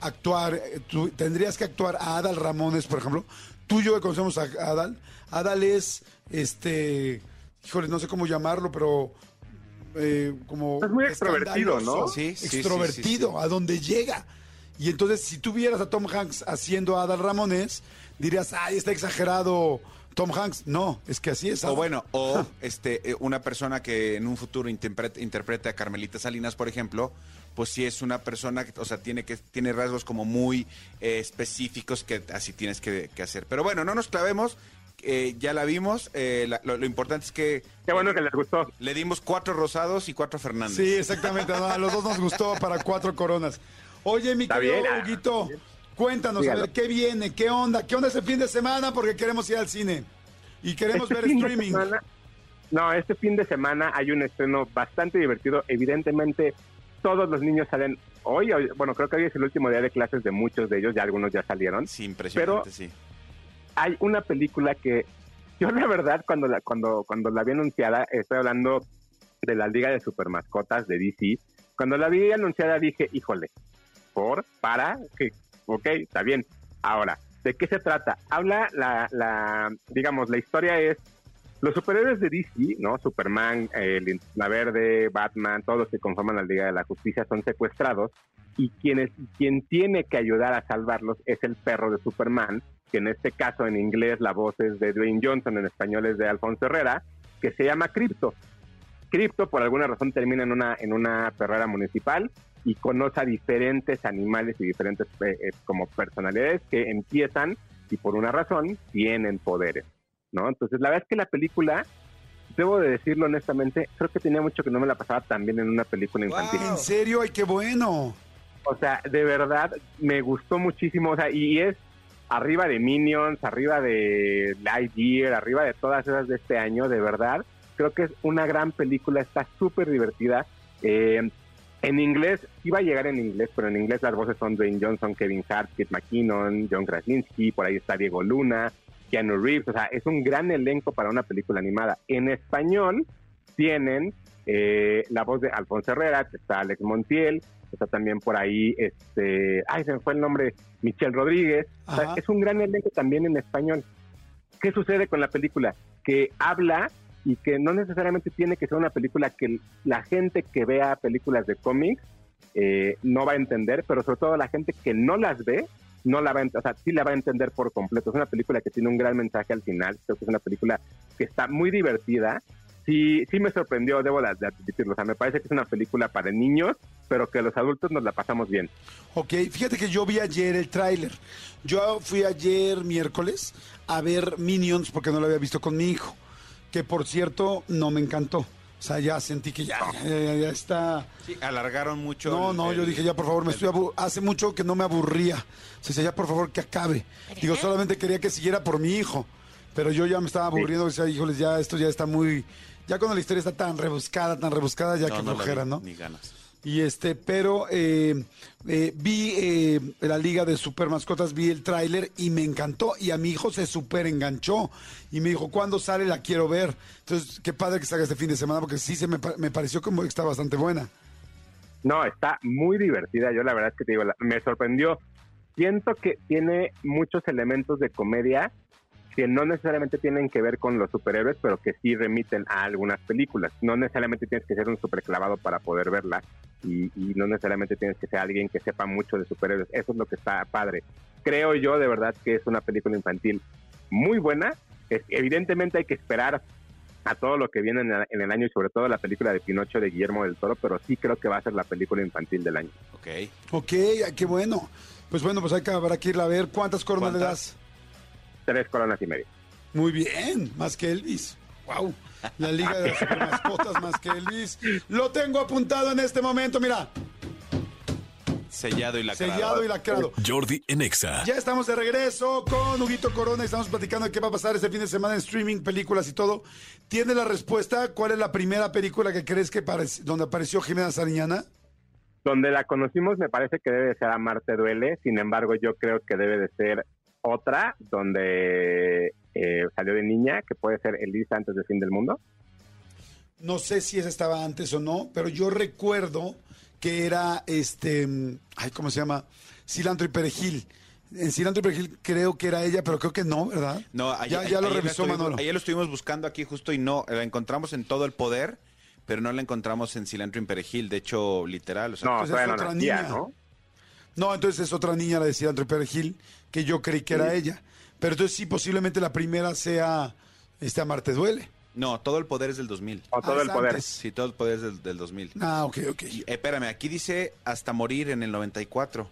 actuar, eh, tú tendrías que actuar a Adal Ramones, por ejemplo. Tú y yo que conocemos a Adal. Adal es, este, híjole, no sé cómo llamarlo, pero eh, como... Es muy extrovertido, ¿no? Sí, sí, sí, extrovertido, sí, sí. a donde llega. Y entonces, si tú vieras a Tom Hanks haciendo a Adal Ramones, dirías, ay, está exagerado Tom Hanks. No, es que así es. O Adal. bueno, o este, eh, una persona que en un futuro interprete, interprete a Carmelita Salinas, por ejemplo, pues sí es una persona, que, o sea, tiene que tiene rasgos como muy eh, específicos que así tienes que, que hacer. Pero bueno, no nos clavemos, eh, ya la vimos. eh, la- lo, lo importante es que Qué bueno que les gustó. le dimos cuatro rosados y cuatro Fernández. Sí, exactamente. no, a los dos nos gustó para cuatro coronas. Oye, mi querido bien, ah, Huguito, cuéntanos, a ver, ¿qué viene? ¿Qué onda? ¿Qué onda ese fin de semana? Porque queremos ir al cine. Y queremos Este ver fin de streaming. semana- no, este fin de semana hay un estreno bastante divertido. Evidentemente, todos los niños salen hoy. hoy- Bueno, creo que hoy es el último día de clases de muchos de ellos. Ya algunos ya salieron. Sí, impresionante, Pero- sí. Hay una película que yo la verdad cuando la cuando cuando la vi anunciada, estoy hablando de la Liga de Supermascotas de DC. Cuando la vi anunciada dije, híjole, por, para, que, ok, está bien. Ahora, ¿de qué se trata? Habla la, la, digamos, la historia es los superhéroes de DC, ¿no? Superman, eh, Linterna Verde, Batman, todos los que conforman la Liga de la Justicia son secuestrados y quienes, quien tiene que ayudar a salvarlos es el perro de Superman, que en este caso en inglés la voz es de Dwayne Johnson, en español es de Alfonso Herrera, que se llama Crypto. Crypto por alguna razón termina en una, en una perrera municipal y conoce a diferentes animales y diferentes eh, eh, como personalidades que empiezan y por una razón tienen poderes, ¿no? Entonces la verdad es que la película, debo de decirlo honestamente, creo que tenía mucho que no me la pasaba tan bien en una película infantil. ¿En serio? ¡Ay, qué bueno! O sea, de verdad me gustó muchísimo. O sea, y es arriba de Minions, arriba de Lightyear, arriba de todas esas de este año, de verdad. Creo que es una gran película, está súper divertida. Eh, en inglés, iba a llegar en inglés, pero en inglés las voces son Dwayne Johnson, Kevin Hart, Kit McKinnon, John Krasinski, por ahí está Diego Luna, Keanu Reeves. O sea, es un gran elenco para una película animada. En español tienen eh, la voz de Alfonso Herrera, está Alex Montiel, está también por ahí, este, ay, se me fue el nombre, Michelle Rodríguez. O sea, es un gran elenco también en español. ¿Qué sucede con la película? Que habla y que no necesariamente tiene que ser una película que la gente que vea películas de cómics eh, no va a entender, pero sobre todo la gente que no las ve, no la va a, o sea, sí la va a entender por completo. Es una película que tiene un gran mensaje al final, creo que es una película que está muy divertida. Sí, sí me sorprendió, debo de de admitirlo. Me parece que es una película para niños, pero que los adultos nos la pasamos bien. Ok, fíjate que yo vi ayer el tráiler. Yo fui ayer miércoles a ver Minions porque no lo había visto con mi hijo. Que por cierto, no me encantó. O sea, ya sentí que ya, ya, está. Sí, alargaron mucho. No, el- no, yo dije ya, por favor, me el- estoy abu- hace mucho que no me aburría. O sea, ya, por favor, que acabe. Digo, solamente quería que siguiera por mi hijo. Pero yo ya me estaba aburriendo. Decía, híjoles, ya esto ya está muy. Ya cuando la historia está tan rebuscada, tan rebuscada, ya No, que no la flojera, vi, ¿no? Ni ganas. Y este, pero eh, eh, vi eh, la liga de super mascotas, vi el tráiler y me encantó. Y a mi hijo se super enganchó. Y me dijo, ¿cuándo sale? La quiero ver. Entonces, qué padre que salga este fin de semana, porque sí se me, me pareció como que está bastante buena. No, está muy divertida. Yo la verdad es que te digo, me sorprendió. Siento que tiene muchos elementos de comedia que no necesariamente tienen que ver con los superhéroes, pero que sí remiten a algunas películas. No necesariamente tienes que ser un superclavado para poder verla y, y no necesariamente tienes que ser alguien que sepa mucho de superhéroes. Eso es lo que está padre. Creo yo de verdad que es una película infantil muy buena. Es- evidentemente hay que esperar a todo lo que viene en el, en el año y sobre todo la película de Pinocho de Guillermo del Toro, pero sí creo que va a ser la película infantil del año. Ok. Ok, qué bueno. Pues bueno, pues hay que, habrá que irla a ver. ¿Cuántas coronas le das? Tres coronas y media. Muy bien, más que Elvis. Wow. La Liga de las Supermascotas más que Elvis. Lo tengo apuntado en este momento, mira. Sellado y lacrado. Sellado y lacrado. Jordi en Exa. Ya estamos de regreso con Huguito Corona y estamos platicando de qué va a pasar este fin de semana en streaming, películas y todo. ¿Tiene la respuesta? ¿Cuál es la primera película que crees que donde apareció Jimena Sariñana? Donde la conocimos me parece que debe de ser Amarte Duele, sin embargo yo creo que debe de ser otra donde eh, salió de niña, que puede ser Elisa antes del fin del mundo. No sé si esa estaba antes o no, pero yo recuerdo que era este, ay, ¿cómo se llama? Cilantro y perejil. En cilantro y perejil creo que era ella, pero creo que no, ¿verdad? No, ayer, ya, ya lo ayer revisó Manolo. Ayer lo estuvimos buscando aquí justo y no, la encontramos en todo el poder, pero no la encontramos en Cilantro y Perejil. De hecho, literal. O sea, No, Pues es no otra niña. ¿no? No, entonces es otra niña la de cilantro y perejil, que yo creí que era ella. Pero entonces sí, posiblemente la primera sea este Amarte Duele. No, todo el poder es del 2000. O todo Ah, el es poder. antes. Sí, todo el poder es del, del 2000. Ah, ok, ok. Y, espérame, aquí dice hasta morir en el 94.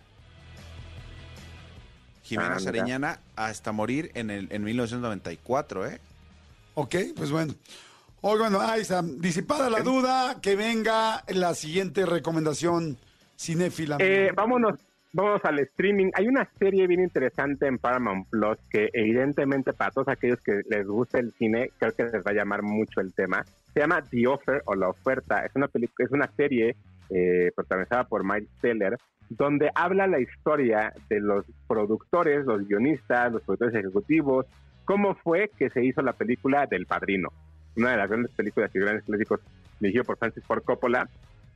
Jimena Ah. Sariñana hasta morir en el en 1994, ¿eh? Ok, pues bueno. Hoy, bueno, ahí está. Disipada la duda, que venga la siguiente recomendación cinéfila. Eh, vámonos, vámonos al streaming. Hay una serie bien interesante en Paramount Plus que evidentemente para todos aquellos que les gusta el cine, creo que les va a llamar mucho el tema. Se llama The Offer o La Oferta. Es una es una serie eh, protagonizada por Miles Teller, donde habla la historia de los productores, los guionistas, los productores ejecutivos, cómo fue que se hizo la película del Padrino, una de las grandes películas y grandes clásicos dirigido por Francis Ford Coppola.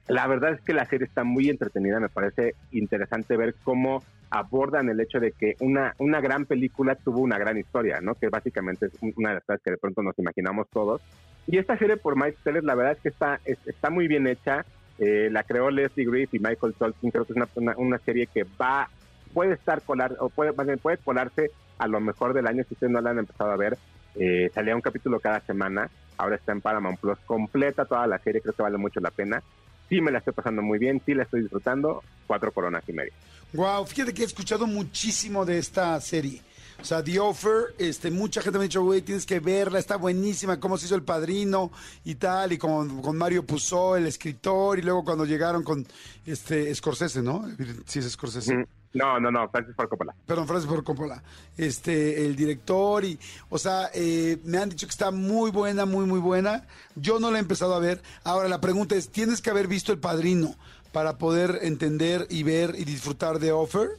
La verdad es que la serie está muy entretenida, me parece interesante ver cómo abordan el hecho de que una, una gran película tuvo una gran historia, ¿no? Que básicamente es una de las cosas que de pronto nos imaginamos todos. Y esta serie por Miles Teller, la verdad es que está, es- está muy bien hecha. Eh, la creó Leslie Griff y Michael Tolkien. Creo que es una, una, una serie que va, puede estar colar, o puede, puede colarse a lo mejor del año si ustedes no la han empezado a ver. Eh, salía un capítulo cada semana, ahora está en Paramount Plus, completa toda la serie, creo que vale mucho la pena. Sí me la estoy pasando muy bien, sí la estoy disfrutando, cuatro coronas y media. Wow, fíjate que he escuchado muchísimo de esta serie. O sea, The Offer, este, mucha gente me ha dicho, güey, tienes que verla, está buenísima, cómo se hizo el padrino y tal, y con, con Mario Puzo, el escritor, y luego cuando llegaron con este Scorsese, ¿no? Sí, es Scorsese. Mm, No, no, no, Francis Ford Coppola. Perdón, Francis Ford Coppola. Este, el director y, o sea, eh, me han dicho que está muy buena, muy, muy buena. Yo no la he empezado a ver. Ahora la pregunta es, ¿tienes que haber visto El Padrino para poder entender y ver y disfrutar de Offer?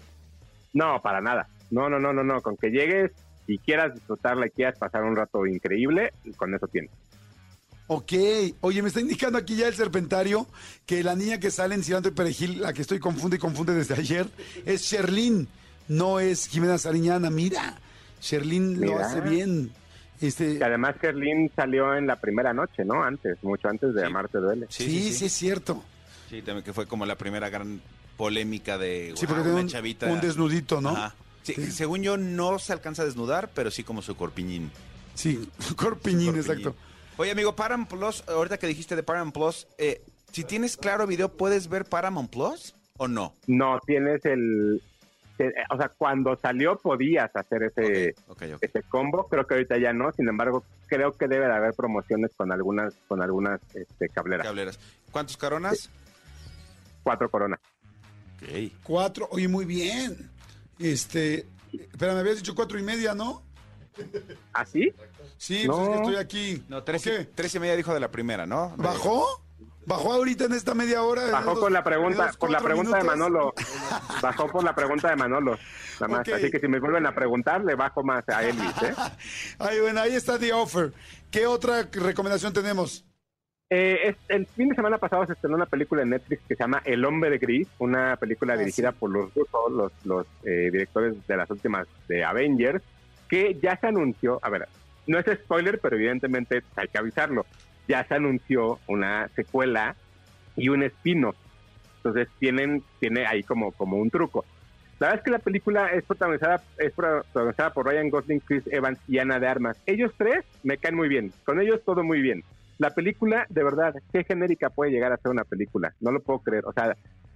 No, para nada. No, no, no, no, no. Con que llegues y quieras disfrutarla y quieras pasar un rato increíble, con eso tienes. Ok, oye, me está indicando aquí ya el serpentario que la niña que sale en Cilantro y Perejil, la que estoy confunde y confunde desde ayer, es Sherlyn, no es Jimena Sariñana. Mira, Sherlyn lo hace bien. Este, Y además Kerlin salió en la primera noche, ¿no? Antes, mucho antes de Sí. Amarte Duele. sí, sí, es cierto. Sí, también que fue como la primera gran polémica de Sí, wow, porque una un, chavita. un desnudito, ¿no? Ajá. Sí, Sí. Según yo, no se alcanza a desnudar, pero sí como su corpiñín. Sí, corpiñín, Corpiñín. exacto. Oye, amigo, Paramount Plus, ahorita que dijiste de Paramount Plus, eh, si tienes claro video, ¿puedes ver Paramount Plus o no? No, tienes el... O sea, cuando salió podías hacer ese, ese combo, creo que ahorita ya no, sin embargo, creo que debe de haber promociones con algunas con algunas este, cableras. Cableras. ¿Cuántos caronas? Cuatro coronas. Ok. Cuatro, oye, muy bien. Este, espera, me habías dicho cuatro y media, ¿no? ¿Así? Sí, No. pues es que estoy aquí. No, tres, ¿O y, qué? tres y media dijo de la primera, ¿no? ¿Bajó? ¿Bajó ahorita en esta media hora? Bajó ¿En por la dos- pregunta, dos, por la pregunta de? Manolo. Bajó por la pregunta de Manolo. Nada más. Así que si me vuelven a preguntar, le bajo más a Elvis, ¿eh? Ay, bueno, ahí está The Offer. ¿Qué otra recomendación tenemos? Eh, es- el fin de semana pasado se estrenó una película en Netflix que se llama El Hombre de Gris, una película Ah, dirigida sí. por los rusos, los, los eh, directores de las últimas de Avengers, que ya se anunció, a ver, no es spoiler, pero evidentemente hay que avisarlo, ya se anunció una secuela y un spin-off. Entonces tienen, tiene ahí como, como un truco. La verdad es que la película es protagonizada, es protagonizada por Ryan Gosling, Chris Evans y Ana de Armas. Ellos tres me caen muy bien. Con ellos todo muy bien. La película, de verdad, qué genérica puede llegar a ser una película. No lo puedo creer. O sea,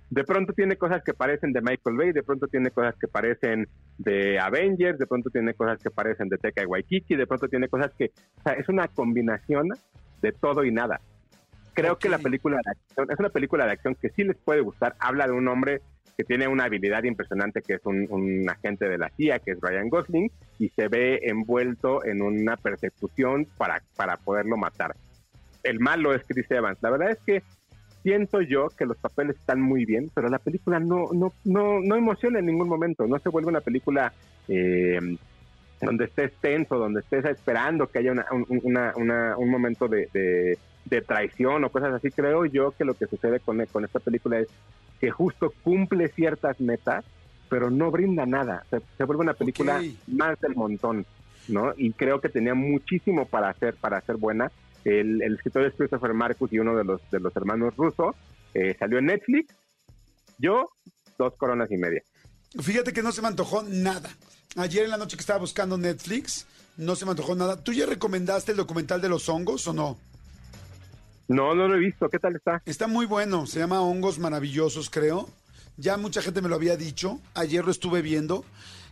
de pronto tiene cosas que parecen de Michael Bay, de pronto tiene cosas que parecen de Avengers, de pronto tiene cosas que parecen de Teca y Waikiki, de pronto tiene cosas que, o sea, es una combinación de todo y nada. Creo que la película de acción es una película de acción que sí les puede gustar. Habla de un hombre que tiene una habilidad impresionante, que es un, un agente de la CIA, que es Ryan Gosling, y se ve envuelto en una persecución para, para poderlo matar. El malo es Chris Evans. La verdad es que siento yo que los papeles están muy bien, pero la película no, no, no, no emociona en ningún momento. No se vuelve una película eh, donde estés tenso, donde estés esperando que haya una, un, una, una, un momento de, de, de traición o cosas así. Creo yo que lo que sucede con, con esta película es que justo cumple ciertas metas, pero no brinda nada. Se, se vuelve una película más del montón, ¿no? Y creo que tenía muchísimo para hacer, para ser buena. El, el escritor es Christopher Marcus y uno de los, de los hermanos rusos. Eh, salió en Netflix. Yo, dos coronas y media. Fíjate que no se me antojó nada. Ayer en la noche que estaba buscando Netflix, no se me antojó nada. ¿Tú ya recomendaste el documental de los hongos o no? No, no lo he visto. ¿Qué tal está? Está muy bueno. Se llama Hongos Maravillosos, creo. Ya mucha gente me lo había dicho. Ayer lo estuve viendo.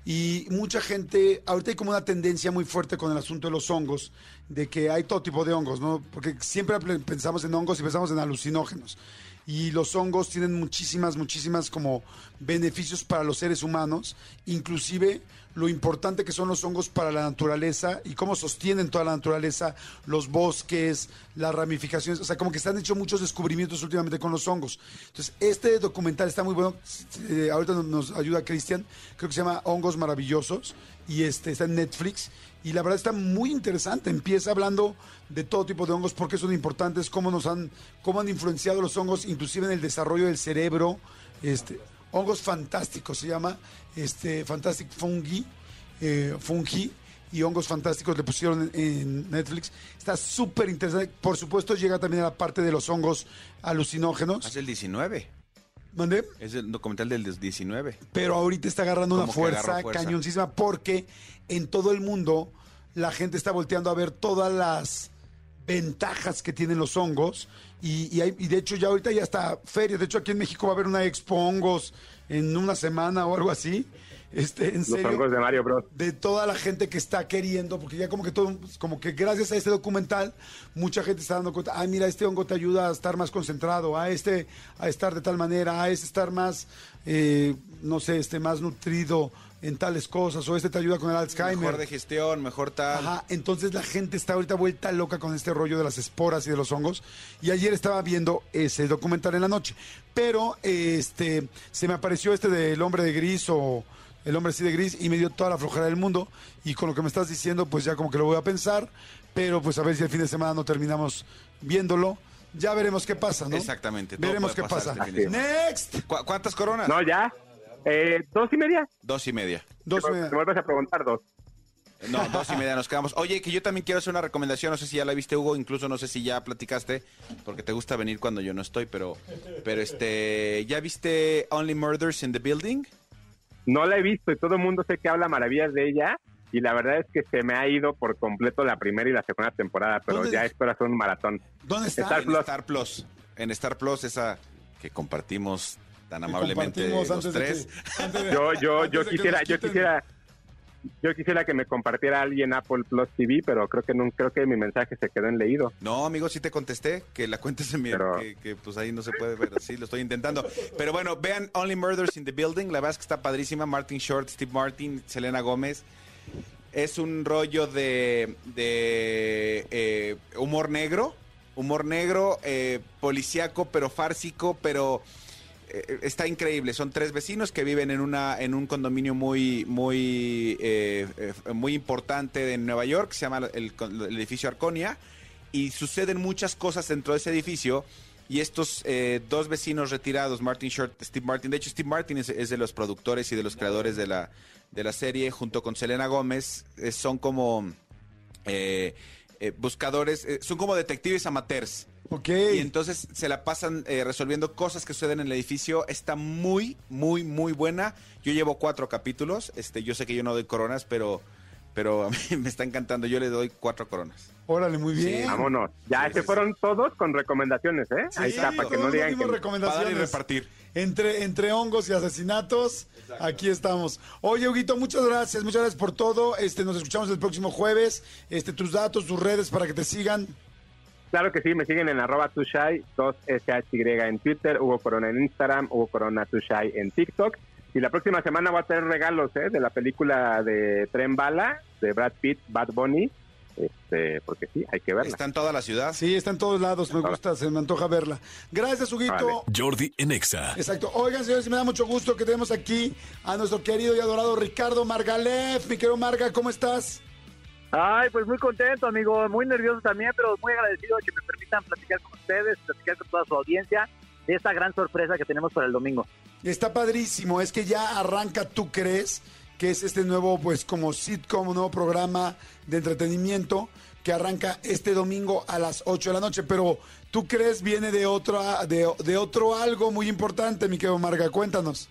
Y mucha gente, ahorita hay como una tendencia muy fuerte con el asunto de los hongos, de que hay todo tipo de hongos, ¿no? Porque siempre pensamos en hongos y pensamos en alucinógenos. Y los hongos tienen muchísimas, muchísimas como beneficios para los seres humanos, inclusive lo importante que son los hongos para la naturaleza y cómo sostienen toda la naturaleza, los bosques, las ramificaciones, o sea, como que se han hecho muchos descubrimientos últimamente con los hongos. Entonces, este documental está muy bueno, eh, ahorita nos, ayuda Cristian, creo que se llama Hongos Maravillosos y este está en Netflix y la verdad está muy interesante. Empieza hablando de todo tipo de hongos, por qué son importantes, cómo nos han, cómo han influenciado los hongos, inclusive en el desarrollo del cerebro. Este, hongos fantásticos se llama, este, Fantastic Fungi, eh, Fungi y hongos fantásticos le pusieron en, Netflix. Está súper interesante. Por supuesto llega también a la parte de los hongos alucinógenos. Es el 19. ¿Mandé? Es el documental del 19. Pero ahorita está agarrando una fuerza, cañoncísima porque en todo el mundo la gente está volteando a ver todas las ventajas que tienen los hongos y, y hay- y de hecho ya ahorita ya está feria. De hecho aquí en México va a haber una expo hongos en una semana o algo así. Este, en Los serio hongos de Mario Bros. de toda la gente que está queriendo, porque ya como que todo, como que gracias a este documental, mucha gente está dando cuenta, ah, mira, este hongo te ayuda a estar más concentrado, a este a estar de tal manera, a este estar más, eh, no sé, este más nutrido en tales cosas, o este te ayuda con el Alzheimer. Mejor digestión, mejor tal. Ajá, entonces la gente está ahorita vuelta loca con este rollo de las esporas y de los hongos. Y ayer estaba viendo ese documental en la noche. Pero este se me apareció este del hombre de gris o el hombre así de gris y me dio toda la flojera del mundo. Y con lo que me estás diciendo, pues ya como que lo voy a pensar. Pero pues a ver si el fin de semana no terminamos viéndolo. Ya veremos qué pasa, ¿no? Exactamente. Veremos qué pasa. este. Next. ¿Cu- ¿Cuántas coronas? No, ya. Eh, ¿Dos y media? Dos y media. Dos Te me vuelves a preguntar dos. No, dos y media nos quedamos. Oye, que yo también quiero hacer una recomendación. No sé si ya la viste, Hugo. Incluso no sé si ya platicaste, porque te gusta venir cuando yo no estoy. Pero, pero este, ¿ya viste Only Murders in the Building? No la he visto y todo el mundo sé que habla maravillas de ella. Y la verdad es que se me ha ido por completo la primera y la segunda temporada, pero ¿Dónde- ya espero hacer un maratón. ¿Dónde está? Star en Plus. Star Plus. En Star Plus, esa que compartimos tan amablemente compartimos los antes de tres. que- antes de- Yo, yo, antes yo quisiera, yo quisiera, yo quisiera que me compartiera alguien Apple Plus TV, pero creo que no, creo que mi mensaje se quedó en leído. No, amigo, sí te contesté, que la cuentes en mi... Pero- Que, que, pues ahí no se puede ver, sí, lo estoy intentando. Pero bueno, vean Only Murders in the Building, la verdad es que está padrísima. Martin Short, Steve Martin, Selena Gómez. Es un rollo de, de eh, humor negro, humor negro, eh, policíaco, pero fársico, pero está increíble. Son tres vecinos que viven en una en un condominio muy muy eh, eh, muy importante de Nueva York, se llama el, edificio Arconia, y suceden muchas cosas dentro de ese edificio y estos eh, dos vecinos retirados, Martin Short, Steve Martin, de hecho Steve Martin es, de los productores y de los creadores de la, de la serie, junto con Selena Gómez, eh, son como eh, eh, buscadores, eh, son como detectives amateurs. Ok. Y entonces se la pasan eh, resolviendo cosas que suceden en el edificio. Está muy, muy, muy buena. Yo llevo cuatro capítulos. Este, yo sé que yo no doy coronas, pero, pero a mí me está encantando. Yo le doy cuatro coronas. Órale, muy bien. Vámonos. Ya se fueron todos con recomendaciones, ¿eh? Ahí está, para que no digan que... recomendaciones. Para repartir. Entre, entre hongos y asesinatos, aquí estamos. Oye, Huguito, muchas gracias, muchas gracias por todo. Este, nos escuchamos el próximo jueves. Este, tus datos, tus redes para que te sigan. Claro que sí, me siguen en arroba tushai, 2SHY en Twitter, Hugo Corona en Instagram, Hugo Corona tushai en TikTok. Y la próxima semana va a tener regalos ¿eh? de la película de Tren Bala, de Brad Pitt, Bad Bunny, este, porque sí, hay que verla. Está en toda la ciudad. Sí, está en todos lados, me gusta, se me antoja verla. Gracias, Huguito. Jordi en Exa. Exacto. Oigan, señores, me da mucho gusto que tenemos aquí a nuestro querido y adorado Ricardo Margalef. Mi querido Marga, ¿cómo estás? Ay, pues muy contento, amigo, muy nervioso también, pero muy agradecido de que me permitan platicar con ustedes, platicar con toda su audiencia de esta gran sorpresa que tenemos para el domingo. Está padrísimo, es que ya arranca Tú Crees, que es este nuevo, pues como sitcom, nuevo programa de entretenimiento que arranca este domingo a las 8 de la noche. Pero Tú Crees viene de, otra, de, de otro algo muy importante, mi querido Marga, cuéntanos.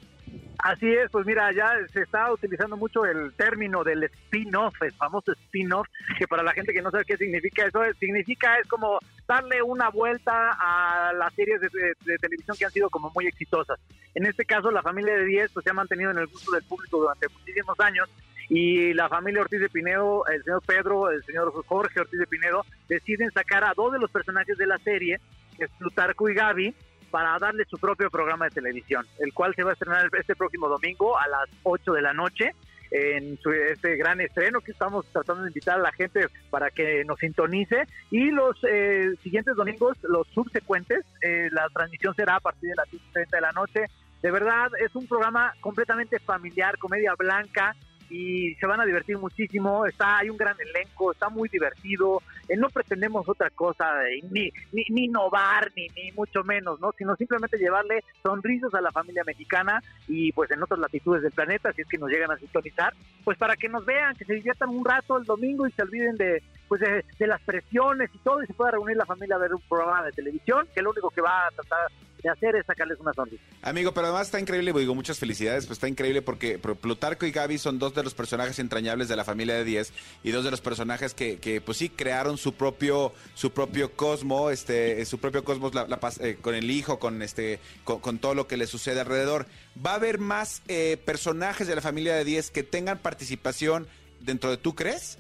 Así es, pues mira, ya se está utilizando mucho el término del spin-off, el famoso spin-off, que para la gente que no sabe qué significa eso, es- significa es como darle una vuelta a las series de televisión que han sido como muy exitosas. En este caso, la familia de 10 pues, se ha mantenido en el gusto del público durante muchísimos años y la familia Ortiz de Pinedo, el señor Pedro, el señor Jorge Ortiz de Pinedo, deciden sacar a dos de los personajes de la serie, que es Plutarco y Gaby, para darle su propio programa de televisión, el cual se va a estrenar este próximo domingo a las 8 de la noche en su- este gran estreno que estamos tratando de invitar a la gente para que nos sintonice y los eh, siguientes domingos, los subsecuentes, eh, la transmisión será a partir de las 10.30 de la noche. De verdad, es un programa completamente familiar, comedia blanca, y se van a divertir muchísimo. Está, hay un gran elenco, está muy divertido. Eh, no pretendemos otra cosa, eh, ni, ni, ni innovar, ni, ni mucho menos, ¿no? Sino simplemente llevarle sonrisas a la familia mexicana y pues en otras latitudes del planeta, si es que nos llegan a sintonizar, pues para que nos vean, que se diviertan un rato el domingo y se olviden de pues de, las presiones y todo y se pueda reunir la familia a ver un programa de televisión que lo único que va a tratar de hacer es sacarles una sonrisa. Amigo, pero además está increíble, digo, muchas felicidades, pues está increíble porque Pl- Plutarco y Gaby son dos de los personajes entrañables de la familia de 10 y dos de los personajes que, que, pues sí, crearon su propio su propio cosmo, este, eh, su propio cosmos eh, con el hijo, con este con, con todo lo que le sucede alrededor. ¿Va a haber más eh, personajes de la familia de 10 que tengan participación dentro de tú crees?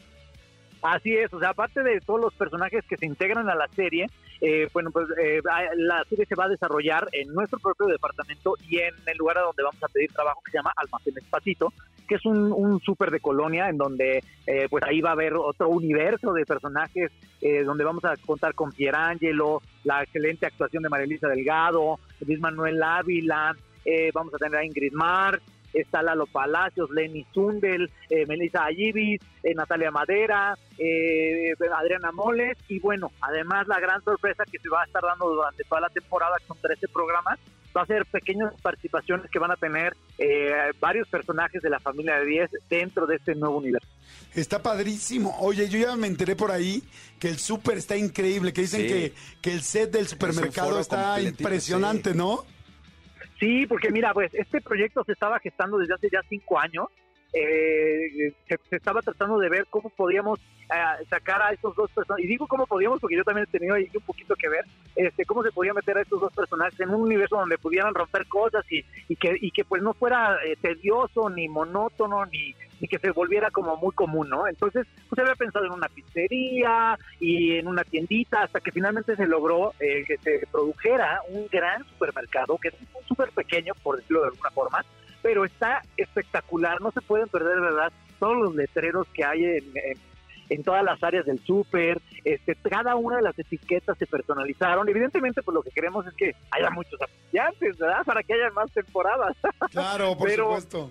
Así es, o sea, aparte de todos los personajes que se integran a la serie, eh, bueno, pues eh, la serie se va a desarrollar en nuestro propio departamento y en el lugar a donde vamos a pedir trabajo que se llama Almacén Espacito, que es un, un súper de colonia en donde eh, pues ahí va a haber otro universo de personajes eh, donde vamos a contar con Pierangelo, la excelente actuación de Marilisa Delgado, Luis Manuel Ávila, eh, vamos a tener a Ingrid Mar, está Lalo Palacios, Lenny Zundel, eh, Melissa Ayibis, eh, Natalia Madera, eh, Adriana Moles y bueno, además la gran sorpresa que se va a estar dando durante toda la temporada con 13 programas va a ser pequeñas participaciones que van a tener eh, varios personajes de la familia de 10 dentro de este nuevo universo. Está padrísimo. Oye, yo ya me enteré por ahí que el súper está increíble, que dicen Sí. que, que el set del supermercado está completito, impresionante, ¿no? Sí, porque mira, pues este proyecto se estaba gestando desde hace ya cinco años. Eh, se, estaba tratando de ver cómo podíamos eh, sacar a estos dos personajes. Y digo cómo podíamos porque yo también he tenido ahí un poquito que ver. Este, cómo se podía meter a estos dos personajes en un universo donde pudieran romper cosas y, y que, y que pues no fuera eh, tedioso, ni monótono, ni, ni que se volviera como muy común, ¿no? Entonces, pues había pensado en una pizzería y en una tiendita hasta que finalmente se logró eh, que se produjera un gran supermercado, que es un súper pequeño, por decirlo de alguna forma, pero está espectacular, no se pueden perder, de verdad, todos los letreros que hay en, en- en todas las áreas del súper, este, cada una de las etiquetas se personalizaron. Evidentemente, pues lo que queremos es que haya muchos anunciantes, ¿verdad? Para que haya más temporadas. Claro, por Pero- supuesto.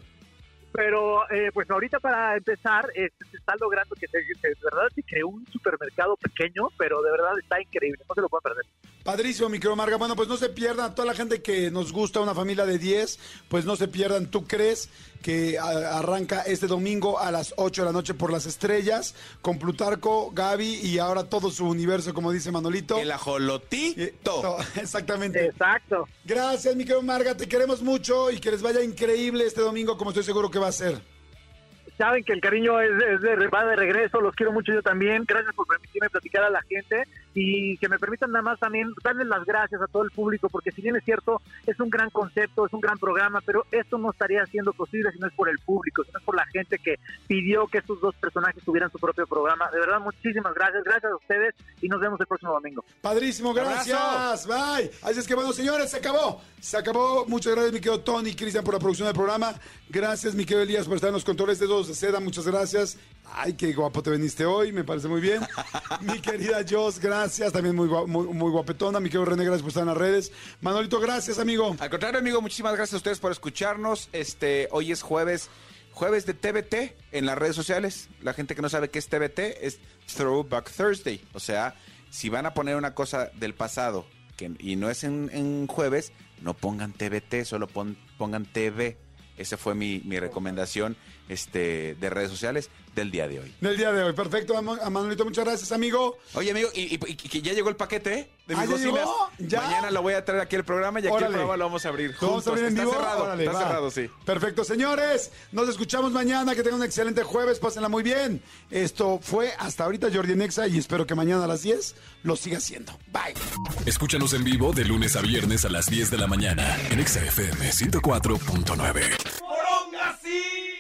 Pero eh, pues ahorita para empezar este, se está logrando que se, de verdad se creó un supermercado pequeño, pero de verdad está increíble, no se lo pueden perder. Padrísimo, mi querido Marga. Bueno, pues no se pierdan, a toda la gente que nos gusta una familia de 10, pues no se pierdan. ¿Tú crees que a- arranca este domingo a las 8 de la noche por las estrellas con Plutarco, Gaby y ahora todo su universo, como dice Manolito? El ajolotito. Exactamente. Exacto. Gracias, mi querido Marga. Te queremos mucho y que les vaya increíble este domingo, como estoy seguro que va a ser. Saben que el cariño es, es de, va de regreso, los quiero mucho yo también. Gracias por permitirme platicar a la gente y que me permitan nada más también darles las gracias a todo el público, porque si bien es cierto, es un gran concepto, es un gran programa, pero esto no estaría siendo posible si no es por el público, si no es por la gente que pidió que estos dos personajes tuvieran su propio programa. De verdad, muchísimas gracias, gracias a ustedes y nos vemos el próximo domingo. Padrísimo, gracias. Bye. Así es que bueno, señores, se acabó. Se acabó. Muchas gracias, mi querido Tony y Cristian, por la producción del programa. Gracias, mi querido Elías, por estar en los controles de dos de seda. Muchas gracias. Ay, qué guapo te veniste hoy, me parece muy bien. mi querida Jos, gracias. También muy, muy, muy guapetona. Mi querido René, gracias por estar en las redes. Manolito, gracias, amigo. Al contrario, amigo, muchísimas gracias a ustedes por escucharnos. Este, hoy es jueves, jueves de TBT en las redes sociales. La gente que no sabe qué es TBT es Throwback Thursday. O sea, si van a poner una cosa del pasado que, y no es en, en jueves, no pongan TBT, solo pon- pongan TV. Esa fue mi, mi recomendación este, de redes sociales del día de hoy. Del día de hoy. Perfecto, a Manolito, muchas gracias, amigo. Oye, amigo, y, y- y que ya llegó el paquete ¿eh? de Ah, mis ¿ya bocinas. llegó? ¿Ya? Mañana lo voy a traer aquí al programa y aquí Órale. el programa lo vamos a abrir. ¿Lo vamos a juntos. abrir en está vivo? cerrado, Órale, está va. cerrado, sí. Perfecto, señores. Nos escuchamos mañana. Que tengan un excelente jueves. Pásenla muy bien. Esto fue hasta ahorita Jordi Nexa y espero que mañana a las 10 lo siga haciendo. Bye. Escúchanos en vivo de lunes a viernes a las 10 de la mañana en Exa FM 104.9.